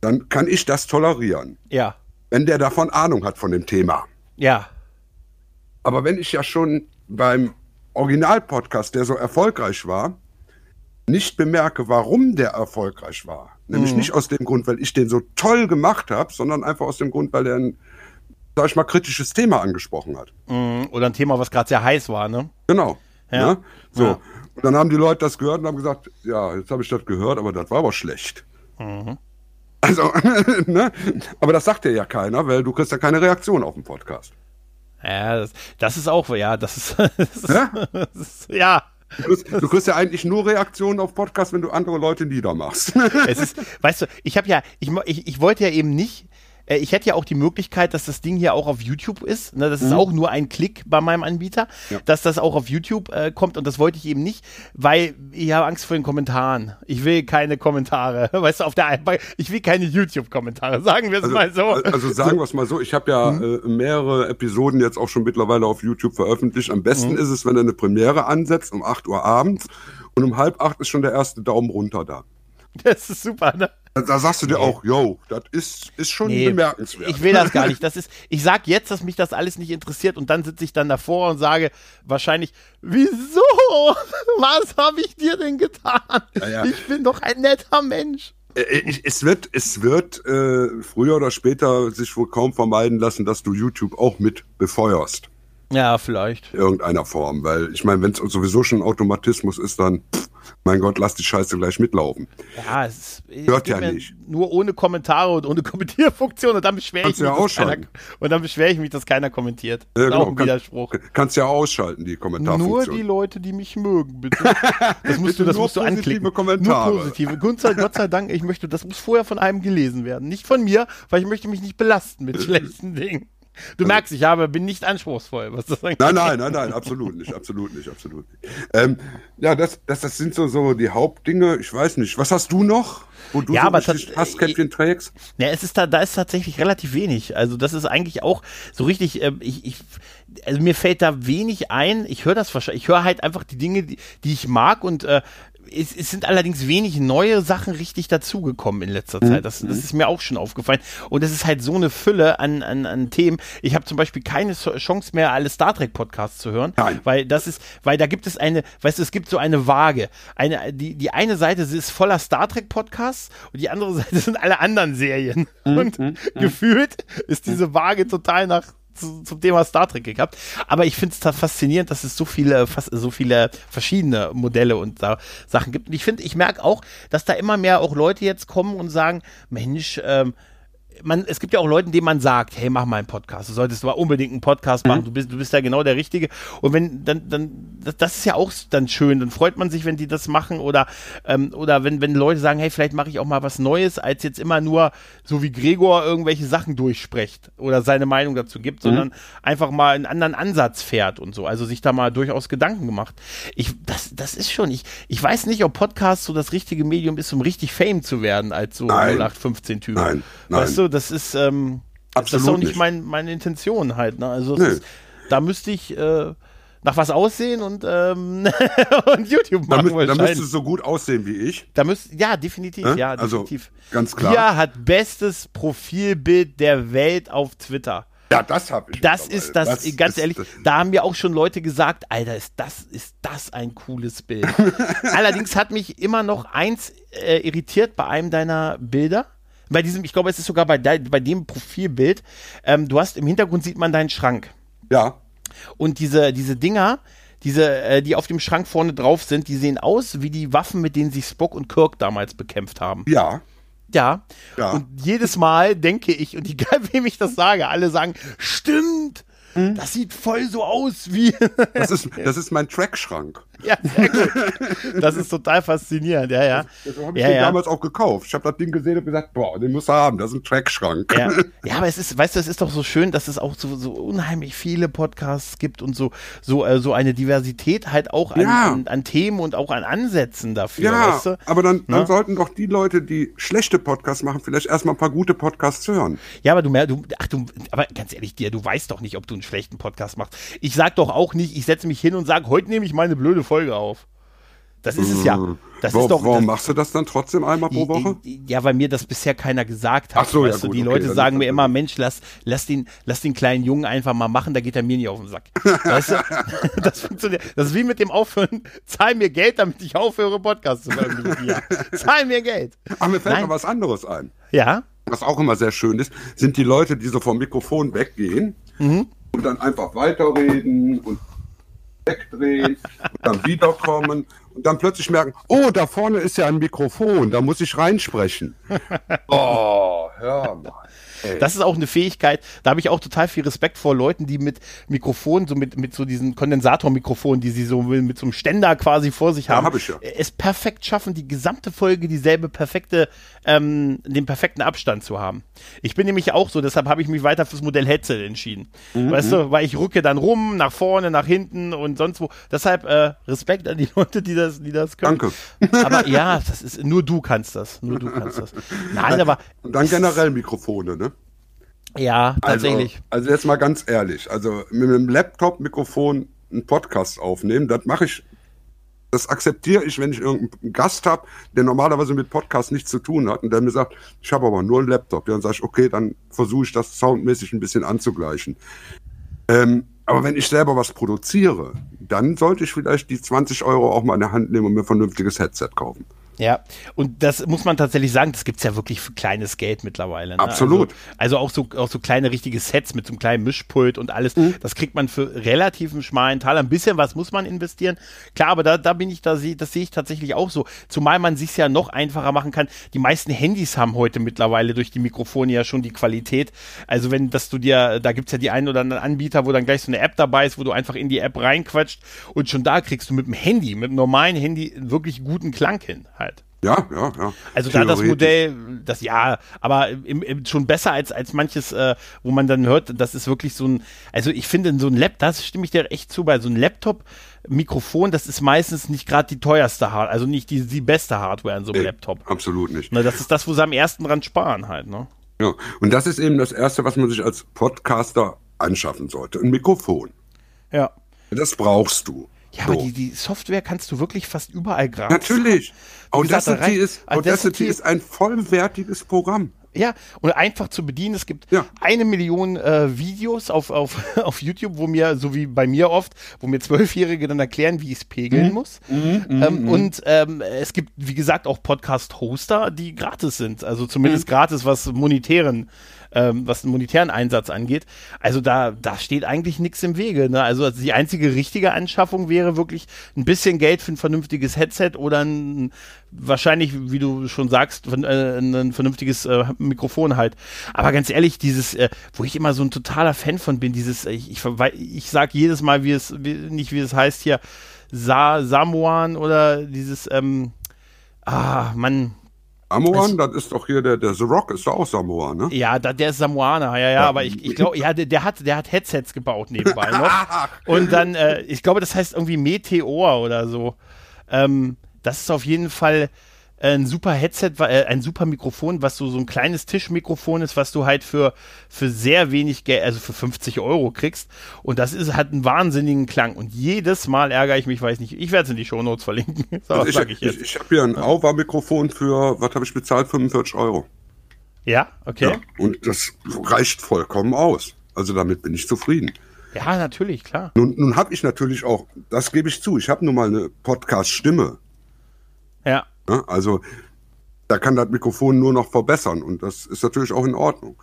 Dann kann ich das tolerieren, Ja, wenn der davon Ahnung hat von dem Thema. ja, Aber wenn ich ja schon beim Originalpodcast, der so erfolgreich war, nicht bemerke, warum der erfolgreich war. Nämlich nicht aus dem Grund, weil ich den so toll gemacht habe, sondern einfach aus dem Grund, weil er ein, sag ich mal, kritisches Thema angesprochen hat. Mhm. oder ein Thema, was gerade sehr heiß war, ne? Genau. Ja. Ne? So. Ja. Und dann haben die Leute das gehört und haben gesagt, ja, jetzt habe ich das gehört, aber das war aber schlecht. Mhm. Also, ne? Aber das sagt dir ja keiner, weil du kriegst ja keine Reaktion auf den Podcast. Ja, das, das ist auch, ja, das ist, das ist, Ja? das ist ja. Du kriegst, du kriegst ja eigentlich nur Reaktionen auf Podcast, wenn du andere Leute niedermachst. Es ist, weißt du, ich habe ja, ich, ich, ich wollte ja eben nicht, äh, ich hätte ja auch die Möglichkeit, dass das Ding hier auch auf YouTube ist. Ne? Das ist auch nur ein Klick bei meinem Anbieter, Mhm. Ja. dass das auch auf YouTube äh, kommt und das wollte ich eben nicht, weil ich habe Angst vor den Kommentaren. Ich will keine Kommentare, weißt du, auf der ich will keine YouTube-Kommentare, sagen wir es mal so. Mhm. Also sagen wir es mal so, ich habe ja äh, mehrere Episoden jetzt auch schon mittlerweile auf YouTube veröffentlicht. Am besten Mhm. ist es, wenn du eine Premiere ansetzt um 8 Uhr abends und um halb acht ist schon der erste Daumen runter da. Das ist super, ne? Da, da sagst du dir auch, yo, das ist, ist schon Nee, bemerkenswert. Ich will das gar nicht. Das ist, ich sag jetzt, dass mich das alles nicht interessiert und dann sitze ich dann davor und sage wahrscheinlich, wieso? Was habe ich dir denn getan? ja. Ich bin doch ein netter Mensch. Äh, ich- es wird, es wird äh, früher oder später sich wohl kaum vermeiden lassen, dass du YouTube auch mit befeuerst. Ja, vielleicht. In irgendeiner Form. Weil ich meine, wenn es sowieso schon ein Automatismus ist, dann, pff, mein Gott, lass die Scheiße gleich mitlaufen. Ja, es, ist- Hört ja nicht. Nur ohne Kommentare und ohne Kommentierfunktion und dann beschwere ich mich, ja dass keiner, und dann beschwere ich mich, dass keiner kommentiert. Ja, ist auch ein Kann- Widerspruch. Kannst ja ausschalten, die Nur Kommentarfunktion. die Leute, die mich mögen, bitte. Das musst Bitte du, das nur musst du anklicken. Kommentare. Nur positive. Gott sei, Gott sei Dank, ich möchte, das muss vorher von einem gelesen werden. Nicht von mir, weil ich möchte mich nicht belasten mit schlechten Dingen. Du merkst, ich habe, bin nicht anspruchsvoll, was das angeht. Nein, nein, nein, nein, absolut nicht, absolut nicht, absolut nicht. Ähm, ja, das, das, das sind so, so die Hauptdinge. Ich weiß nicht. Was hast du noch, wo du Ja, so aber richtig Hasskäppchen trägst? Ja, es ist da, da ist tatsächlich relativ wenig. Also das ist eigentlich auch so richtig, ähm, ich, ich, also mir fällt da wenig ein. Ich höre das wahrscheinlich, ich höre halt einfach die Dinge, die, die ich mag und äh, es, es sind allerdings wenig neue Sachen richtig dazugekommen in letzter Zeit. Das, das ist mir auch schon aufgefallen. Und es ist halt so eine Fülle an, an, an Themen. Ich habe zum Beispiel keine Chance mehr, alle Star Trek Podcasts zu hören, Nein. weil das ist, weil da gibt es eine, weißt du, es gibt so eine Waage. Eine, die, die eine Seite ist voller Star Trek Podcasts und die andere Seite sind alle anderen Serien. Und gefühlt ist diese Waage total nach zu, zum Thema Star Trek gehabt. Aber ich finde es faszinierend, dass es so viele, fast, so viele verschiedene Modelle und da Sachen gibt. Und ich finde, ich merke auch, dass da immer mehr auch Leute jetzt kommen und sagen, Mensch, ähm, man, es gibt ja auch Leute, denen man sagt, hey, mach mal einen Podcast. Du solltest mal unbedingt einen Podcast machen. Mhm. Du bist, du bist ja genau der Richtige. Und wenn, dann, dann, das, das, ist ja auch dann schön. Dann freut man sich, wenn die das machen oder, ähm, oder wenn, wenn Leute sagen, hey, vielleicht mache ich auch mal was Neues, als jetzt immer nur, so wie Gregor irgendwelche Sachen durchspricht oder seine Meinung dazu gibt, mhm. sondern einfach mal einen anderen Ansatz fährt und so. Also sich da mal durchaus Gedanken gemacht. Ich, das, das ist schon, ich, ich weiß nicht, ob Podcast so das richtige Medium ist, um richtig Fame zu werden, als so 0815 Typ. Nein, nein. Weißt du, das ist, ähm, Absolut das ist auch nicht, mein, meine Intention halt. Ne? Also ist, da müsste ich äh, nach was aussehen und, ähm, und YouTube machen. Da, da müsste es so gut aussehen wie ich. Da müsst, ja, definitiv, äh? ja, also, definitiv. Also, ganz klar. Pia hat bestes Profilbild der Welt auf Twitter. Ja, das habe ich. Das ist das, das ganz ist, ehrlich, das, da haben mir auch schon Leute gesagt, Alter, ist das, ist das ein cooles Bild. Allerdings hat mich immer noch eins äh, irritiert bei einem deiner Bilder bei diesem, ich glaube, es ist sogar bei, de, bei dem Profilbild, ähm, du hast im Hintergrund sieht man deinen Schrank. Ja. Und diese, diese Dinger, diese, äh, die auf dem Schrank vorne drauf sind, die sehen aus wie die Waffen, mit denen sich Spock und Kirk damals bekämpft haben. Ja. Ja. ja. Und jedes Mal denke ich, und egal wem ich das sage, alle sagen, stimmt, hm? das sieht voll so aus wie. das, ist, das ist mein Trackschrank. Ja, sehr gut. Das ist total faszinierend, ja, ja. Das, das habe ich ja, den ja. damals auch gekauft. Ich habe das Ding gesehen und gesagt, boah, den muss er haben, das ist ein Trackschrank. Ja. ja, aber es ist, weißt du, es ist doch so schön, dass es auch so, so unheimlich viele Podcasts gibt und so, so, äh, so eine Diversität halt auch an, ja. an, an, Themen und auch an Ansätzen dafür. Ja, weißt du? aber dann, dann sollten doch die Leute, die schlechte Podcasts machen, vielleicht erstmal ein paar gute Podcasts hören. Ja, aber du mehr, du, ach du, aber ganz ehrlich, dir, du weißt doch nicht, ob du einen schlechten Podcast machst. Ich sag doch auch nicht, ich setze mich hin und sage, heute nehme ich meine blöde Folge auf. Das ist es ja. Hm. Das Wo, ist doch, warum das, machst du das dann trotzdem einmal pro Woche? Ja, weil mir das bisher keiner gesagt hat. Ach so, ja, gut, die okay, Leute sagen mir immer, Mensch, lass, lass, den, lass den kleinen Jungen einfach mal machen, da geht er mir nicht auf den Sack. weißt du? Das funktioniert. Das ist wie mit dem Aufhören, zahl mir Geld, damit ich aufhöre, Podcast zu veröffentlichen. zahl mir Geld. Aber mir fällt Nein. noch was anderes ein. Ja? Was auch immer sehr schön ist, sind die Leute, die so vom Mikrofon weggehen mhm. Und dann einfach weiterreden und wegdrehen und dann wiederkommen und dann plötzlich merken, oh, da vorne ist ja ein Mikrofon, da muss ich reinsprechen. oh, hör mal. Das ist auch eine Fähigkeit, da habe ich auch total viel Respekt vor Leuten, die mit Mikrofonen, so mit, mit so diesen Kondensatormikrofonen, die sie so mit so einem Ständer quasi vor sich haben, ja, hab ich ja. es perfekt schaffen, die gesamte Folge dieselbe perfekte, ähm, den perfekten Abstand zu haben. Ich bin nämlich auch so, deshalb habe ich mich weiter fürs Modell Headset entschieden. Mhm. Weißt du, weil ich rücke dann rum, nach vorne, nach hinten und sonst wo. Deshalb äh, Respekt an die Leute, die das, die das können. Danke. Aber ja, das ist, nur du kannst das. Nur du kannst das. Nein, aber. Und dann generell Mikrofone, ne? Ja, tatsächlich. Also, also, jetzt mal ganz ehrlich, also mit einem Laptop-Mikrofon einen Podcast aufnehmen, das mache ich, das akzeptiere ich, wenn ich irgendeinen Gast habe, der normalerweise mit Podcast nichts zu tun hat und der mir sagt, ich habe aber nur einen Laptop. Ja, dann sage ich, okay, dann versuche ich das soundmäßig ein bisschen anzugleichen. Ähm, aber wenn ich selber was produziere, dann sollte ich vielleicht die 20 Euro auch mal in der Hand nehmen und mir ein vernünftiges Headset kaufen. Ja, und das muss man tatsächlich sagen, das gibt es ja wirklich für kleines Geld mittlerweile. Ne? Absolut. Also, also, auch, so, auch so kleine richtige Sets mit so einem kleinen Mischpult und alles. Mhm. Das kriegt man für relativ einen schmalen Teil. Ein bisschen was muss man investieren. Klar, aber da, da bin ich, da sehe, das sehe ich tatsächlich auch so. Zumal man sich ja noch einfacher machen kann. Die meisten Handys haben heute mittlerweile durch die Mikrofone ja schon die Qualität. Also wenn, dass du dir, da gibt es ja die einen oder anderen Anbieter, wo dann gleich so eine App dabei ist, wo du einfach in die App reinquatscht und schon da kriegst du mit dem Handy, mit dem normalen Handy wirklich guten Klang hin halt. Ja, ja, ja. Also da das Modell, das ja, aber im, im, schon besser als, als manches, äh, wo man dann hört, das ist wirklich so ein, also ich finde so ein Laptop, das stimme ich dir echt zu, bei so einem Laptop, Mikrofon, das ist meistens nicht gerade die teuerste Hardware, also nicht die, die beste Hardware in so einem nee, Laptop. Absolut nicht. Na, das ist das, wo sie am ersten dran sparen halt, ne? Ja, und das ist eben das Erste, was man sich als Podcaster anschaffen sollte, ein Mikrofon. Ja. Das brauchst du. Ja, so. aber die, die Software kannst du wirklich fast überall gratis. Natürlich. Audacity, ist, Audacity ist ein vollwertiges Programm. Ja, und einfach zu bedienen. Es gibt ja. eine Million äh, Videos auf, auf, auf YouTube, wo mir, so wie bei mir oft, wo mir Zwölfjährige dann erklären, wie ich es pegeln mhm. muss. Mhm, mhm ähm, mhm. und ähm, es gibt, wie gesagt, auch Podcast-Hoster, die gratis sind. Also zumindest mhm. gratis, was monetären ähm, was den monetären Einsatz angeht. Also da, da steht eigentlich nichts im Wege. Ne? Also die einzige richtige Anschaffung wäre wirklich ein bisschen Geld für ein vernünftiges Headset oder ein, wahrscheinlich, wie du schon sagst, äh, ein vernünftiges äh, Mikrofon halt. Aber ganz ehrlich, dieses, äh, wo ich immer so ein totaler Fan von bin, dieses, ich, ich, ich sag jedes Mal, wie es, wie, nicht wie es heißt hier, Sa Samoan oder dieses, ähm, ah, Mann, Samoan, das ist doch hier der, der The Rock ist doch auch Samoan, ne? Ja, da, der ist Samoaner, ja, ja, ja. aber ich, ich glaube, ja, der, der, hat, der hat Headsets gebaut nebenbei noch. Und dann, äh, ich glaube, das heißt irgendwie Meteor oder so. Ähm, das ist auf jeden Fall ein super Headset, äh, ein super Mikrofon, was so, so ein kleines Tischmikrofon ist, was du halt für, für sehr wenig Geld, also für 50 Euro kriegst. Und das ist, hat einen wahnsinnigen Klang. Und jedes Mal ärgere ich mich, weiß nicht, ich werde es in die Shownotes verlinken. so, also ich, ich, ich, ich habe hier ein Auva-Mikrofon für, was habe ich bezahlt? 45 Euro. Ja, okay. Ja, und das reicht vollkommen aus. Also damit bin ich zufrieden. Ja, natürlich, klar. Nun, nun habe ich natürlich auch, das gebe ich zu, ich habe nun mal eine Podcast-Stimme. Ja. Ne? Also da kann das Mikrofon nur noch verbessern und das ist natürlich auch in Ordnung.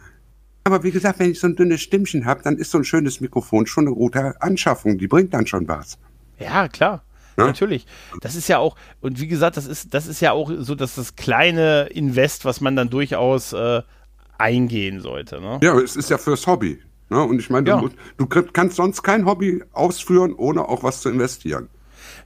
Aber wie gesagt, wenn ich so ein dünnes Stimmchen habe, dann ist so ein schönes Mikrofon schon eine gute Anschaffung. Die bringt dann schon was. Ja, klar. Ja? Natürlich. Das ist ja auch, und wie gesagt, das ist, das ist ja auch so, dass das kleine Invest, was man dann durchaus äh, eingehen sollte. Ne? Ja, es ist ja fürs Hobby. Ne? Und ich meine, ja. du, du kannst sonst kein Hobby ausführen, ohne auch was zu investieren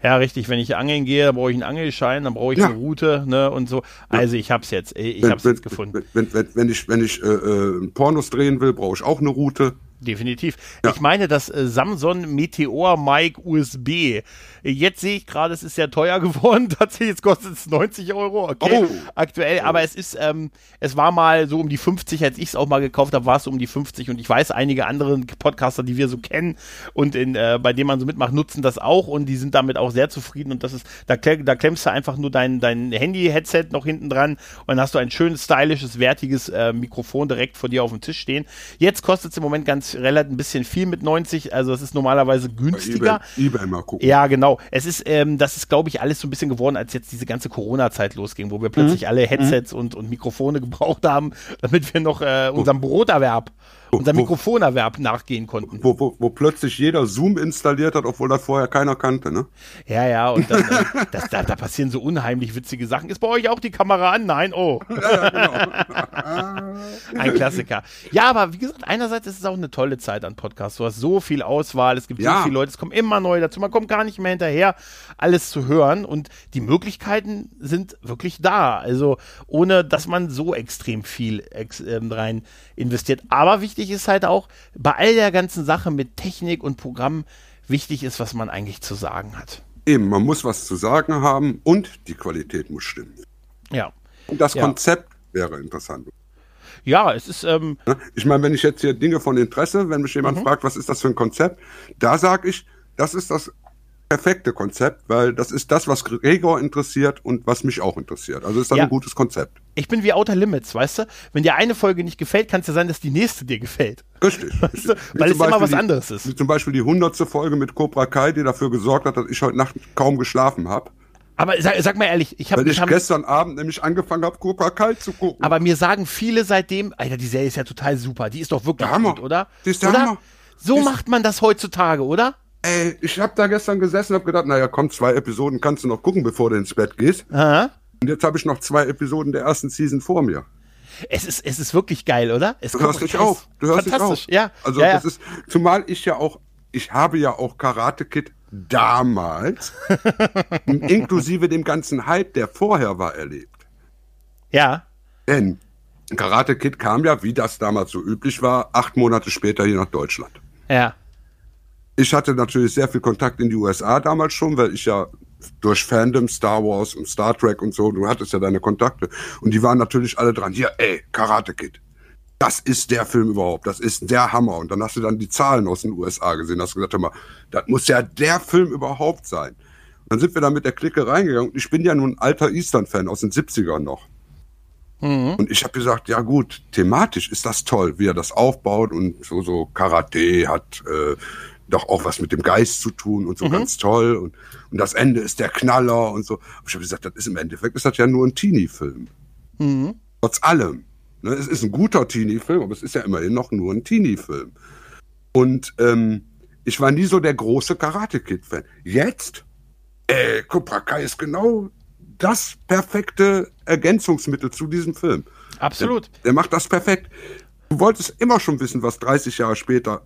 ja, richtig, wenn ich angeln gehe, dann brauche ich einen Angelschein, dann brauche ich ja. eine Route, ne, und so. Also ich hab's jetzt, ich wenn, hab's wenn, jetzt gefunden. Wenn, wenn, wenn ich, wenn ich äh, äh Pornos drehen will, brauche ich auch eine Route. Definitiv. Ja. Ich meine das äh, Samsung Meteor Mic USB. Jetzt sehe ich gerade, es ist sehr teuer geworden. Tatsächlich, jetzt kostet es 90 Euro. Okay, oh. aktuell. Aber es ist, ähm, es war mal so um die 50, als ich es auch mal gekauft habe, war es um die 50. Und ich weiß, einige andere Podcaster, die wir so kennen und in, äh, bei denen man so mitmacht, nutzen das auch und die sind damit auch sehr zufrieden. Und das ist, da, da klemmst du einfach nur dein, dein Handy-Headset noch hinten dran und dann hast du ein schönes, stylisches, wertiges äh, Mikrofon direkt vor dir auf dem Tisch stehen. Jetzt kostet es im Moment ganz relativ ein bisschen viel mit 90, also es ist normalerweise günstiger. EBay, eBay mal gucken. Ja, genau. Es ist, ähm, das ist, glaube ich, alles so ein bisschen geworden, als jetzt diese ganze Corona-Zeit losging, wo wir plötzlich mhm. alle Headsets mhm. und, und Mikrofone gebraucht haben, damit wir noch äh, unserem Broterwerb unser Mikrofonerwerb nachgehen konnten. Wo, wo, wo plötzlich jeder Zoom installiert hat, obwohl das vorher keiner kannte, ne? Ja, ja, und dann, äh, das, da, da, passieren so unheimlich witzige Sachen. Ist bei euch auch die Kamera an? Nein, oh. Ja, genau. Ein Klassiker. Ja, aber wie gesagt, einerseits ist es auch eine tolle Zeit an Podcasts. Du hast so viel Auswahl, es gibt ja. so viele Leute, es kommen immer neue dazu, man kommt gar nicht mehr hinterher, alles zu hören und die Möglichkeiten sind wirklich da. Also ohne, dass man so extrem viel ex, ähm, rein investiert. Aber wichtig ist halt auch, bei all der ganzen Sache mit Technik und Programm, wichtig ist, was man eigentlich zu sagen hat. Eben, man muss was zu sagen haben und die Qualität muss stimmen. Ja. Und das ja. Konzept wäre interessant. Ja, es ist. Ähm ne? ich meine, wenn ich jetzt hier Dinge von Interesse, wenn mich jemand mhm. fragt, was ist das für ein Konzept, da sage ich, das ist das perfekte Konzept, weil das ist das, was Gregor interessiert und was mich auch interessiert. Also ist das ja. ein gutes Konzept. Ich bin wie Outer Limits, weißt du? Wenn dir eine Folge nicht gefällt, kann es ja sein, dass die nächste dir gefällt. Richtig. Weißt du? Weil es immer was die, anderes ist. Wie zum Beispiel die hundertste Folge mit Cobra Kai, die dafür gesorgt hat, dass ich heute Nacht kaum geschlafen habe. Aber sag, sag, mal ehrlich, ich habe Weil ich, ich gestern Abend nämlich angefangen habe, Cobra Kai zu gucken. Aber mir sagen viele seitdem, Alter, die Serie ist ja total super. Die ist doch wirklich gut, oder? Die ist der oder? Hammer. So die macht man das heutzutage, oder? Ey, ich hab da gestern gesessen und hab gedacht, naja, komm, zwei Episoden kannst du noch gucken, bevor du ins Bett gehst. Aha. Und jetzt habe ich noch zwei Episoden der ersten Season vor mir. Es ist, es ist wirklich geil, oder? Es du hörst dich auf. Du hörst dich auf. Ja. Also ja, ja. das ist, zumal ich ja auch, ich habe ja auch Karate Kid damals, inklusive dem ganzen Hype, der vorher war, erlebt. Ja. Denn Karate Kid kam ja, wie das damals so üblich war, acht Monate später hier nach Deutschland. Ja. Ich hatte natürlich sehr viel Kontakt in die USA damals schon, weil ich ja durch Fandom, Star Wars und Star Trek und so, du hattest ja deine Kontakte. Und die waren natürlich alle dran. Hier, ey, Karate Kid. Das ist der Film überhaupt. Das ist der Hammer. Und dann hast du dann die Zahlen aus den USA gesehen. Hast gesagt, hör mal, das muss ja der Film überhaupt sein. Und dann sind wir da mit der Clique reingegangen. Und ich bin ja nun ein alter Eastern-Fan aus den 70ern noch. Mhm. Und ich habe gesagt, ja gut, thematisch ist das toll, wie er das aufbaut und so so Karate hat, äh, doch auch was mit dem Geist zu tun und so mhm. ganz toll. Und, und das Ende ist der Knaller und so. Und ich habe gesagt, das ist im Endeffekt ist das ja nur ein Teenie-Film. Mhm. Trotz allem. Ne? Es ist ein guter Teenie-Film, aber es ist ja immerhin noch nur ein Teenie-Film. Und ähm, ich war nie so der große Karate Kid-Fan. Jetzt, äh, Cobra Kai ist genau das perfekte Ergänzungsmittel zu diesem Film. Absolut. Der, der macht das perfekt. Du wolltest immer schon wissen, was 30 Jahre später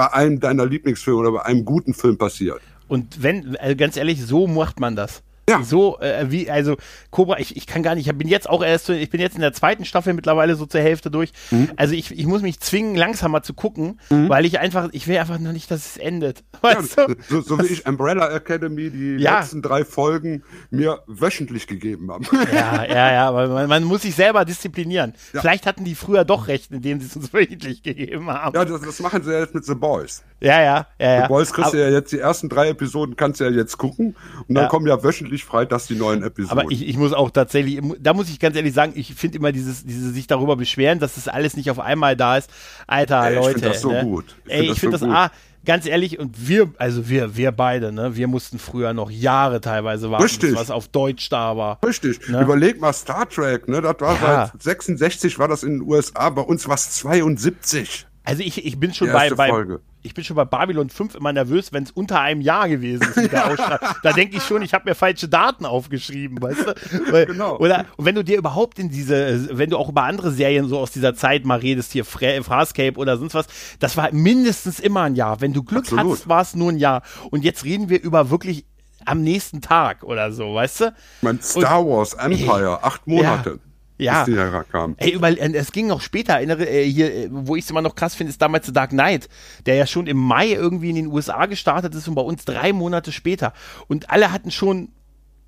bei einem deiner Lieblingsfilme oder bei einem guten Film passiert. Und wenn, äh, ganz ehrlich, so macht man das. Ja. So, äh, wie, also, Cobra, ich, ich kann gar nicht, ich bin jetzt auch erst, ich bin jetzt in der zweiten Staffel mittlerweile so zur Hälfte durch. Mhm. Also ich, ich muss mich zwingen, langsamer zu gucken, weil ich einfach, ich will einfach noch nicht, dass es endet. Ja, Weißt du? so, so wie ich Umbrella Academy die Ja. letzten drei Folgen mir wöchentlich gegeben habe. Ja, ja, ja, aber man, man muss sich selber disziplinieren. Ja. Vielleicht hatten die früher doch recht, indem sie es uns wöchentlich gegeben haben. Ja, das, das machen sie ja jetzt mit The Boys. Ja, ja, ja. ja. The Boys kriegst aber, du ja jetzt die ersten drei Episoden, kannst du ja jetzt gucken. Und dann Ja. kommen ja wöchentlich freitags die neuen Episoden. aber ich, ich muss auch tatsächlich, da muss ich ganz ehrlich sagen, ich finde immer dieses, diese sich darüber beschweren, dass das alles nicht auf einmal da ist. Alter, Ey, ich Leute. find das so ne? gut. Ich Ey, find ich das finde so das. A, ganz ehrlich, und wir, also wir, wir beide, ne, wir mussten früher noch Jahre teilweise warten, Richtig. bis was auf Deutsch da war. Richtig. Ne? Überleg mal Star Trek, ne? Das war Ja. seit 66 war das in den USA, bei uns war es 72. Also ich, ich bin schon bei, bei Folge. Ich bin schon bei Babylon 5 immer nervös, wenn es unter einem Jahr gewesen ist mit der Ausstrahlung. Da denke ich schon, ich habe mir falsche Daten aufgeschrieben, weißt du? Weil, Genau. Oder und wenn du dir überhaupt in diese, wenn du auch über andere Serien so aus dieser Zeit mal redest, hier Farscape oder sonst was, das war mindestens immer ein Jahr. Wenn du Glück Absolut. hattest, war es nur ein Jahr. Und jetzt reden wir über wirklich am nächsten Tag oder so, weißt du? Ich mein, Star Wars Empire, acht Monate. Ja. Bis die kamen. Ey, über, äh, es ging noch später, erinnere, äh, hier, äh, wo ich es immer noch krass finde, ist damals The Dark Knight, der ja schon im Mai irgendwie in den USA gestartet ist und bei uns drei Monate später. Und alle hatten schon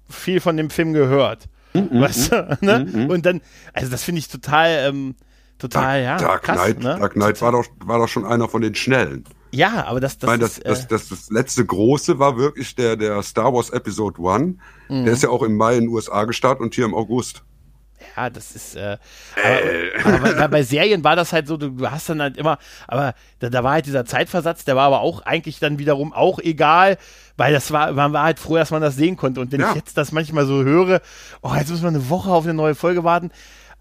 viel von dem Film gehört. Mhm, weißt du? Ne? Und dann, also das finde ich total, ähm, total, ja. Dark krass, Knight, ne? Dark Knight war, doch, war doch schon einer von den Schnellen. Ja, aber das, das, meine, das, ist, das, das, das letzte große war wirklich der, der Star Wars Episode One. Mhm. Der ist ja auch im Mai in den USA gestartet und hier im August. Ja, das ist, äh, aber, aber bei, bei Serien war das halt so, du, du hast dann halt immer, aber da, da war halt dieser Zeitversatz, der war aber auch eigentlich dann wiederum auch egal, weil das war, man war halt froh, dass man das sehen konnte. Und wenn Ja. ich jetzt das manchmal so höre, oh, jetzt muss man eine Woche auf eine neue Folge warten,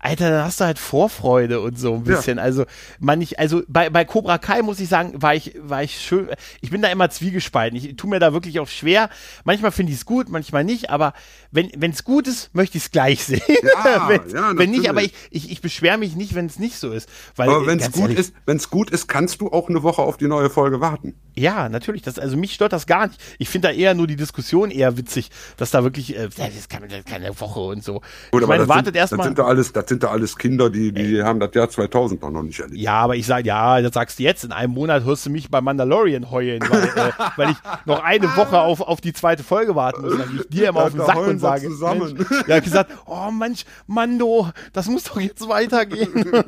Alter, dann hast du halt Vorfreude und so ein Ja. bisschen. Also, man ich, also bei, bei Cobra Kai muss ich sagen, war ich, war ich schön, ich bin da immer zwiegespalten. Ich tue mir da wirklich auch schwer. Manchmal finde ich es gut, manchmal nicht, aber wenn es gut ist, möchte ich es gleich sehen. Ja, wenn, ja, wenn nicht, aber ich, ich, ich beschwere mich nicht, wenn es nicht so ist. Weil, Aber wenn es gut ehrlich, ist, wenn es gut ist, kannst du auch eine Woche auf die neue Folge warten. Ja, natürlich. Das, also mich stört das gar nicht. Ich finde da eher nur die Diskussion eher witzig, dass da wirklich, äh, ja, das kann das keine Woche und so. ich meine, wartet erstmal. Das sind da alles, das sind da alles Kinder, die, die haben das Jahr 2000 noch nicht erlebt. Ja, aber ich sage, ja, das sagst du jetzt. In einem Monat hörst du mich bei Mandalorian heulen, weil, äh, weil ich noch eine Woche auf, auf die zweite Folge warten muss. Dann gehe ich dir immer Da- auf den Sack und sage, zusammen. Mensch, ja, gesagt, oh Mensch, Mando, das muss doch jetzt weitergehen.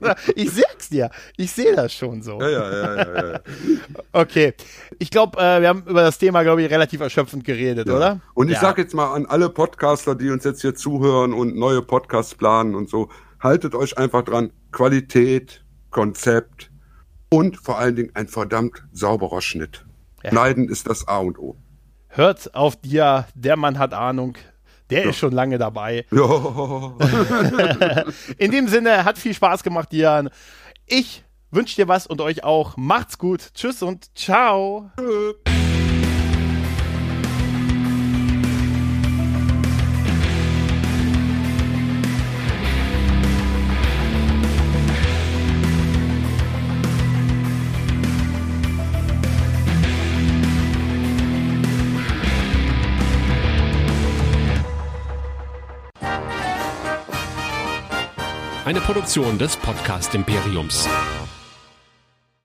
ich sag's dir, ich sehe das schon so. Ja, ja, ja, ja, ja. Okay, ich glaube, äh, wir haben über das Thema, glaube ich, relativ erschöpfend geredet, oder? Und ich ja. sag jetzt mal an alle Podcaster, die uns jetzt hier zuhören und neue Podcasts planen und so, haltet euch einfach dran. Qualität, Konzept und vor allen Dingen ein verdammt sauberer Schnitt. Ja. Schneiden ist das A und O. Hört auf dir, der Mann hat Ahnung. Der ist schon lange dabei. Ja. In dem Sinne, hat viel Spaß gemacht, Dian. Ich wünsche dir was und euch auch. Macht's gut. Tschüss und ciao. Eine Produktion des Podcast Imperiums.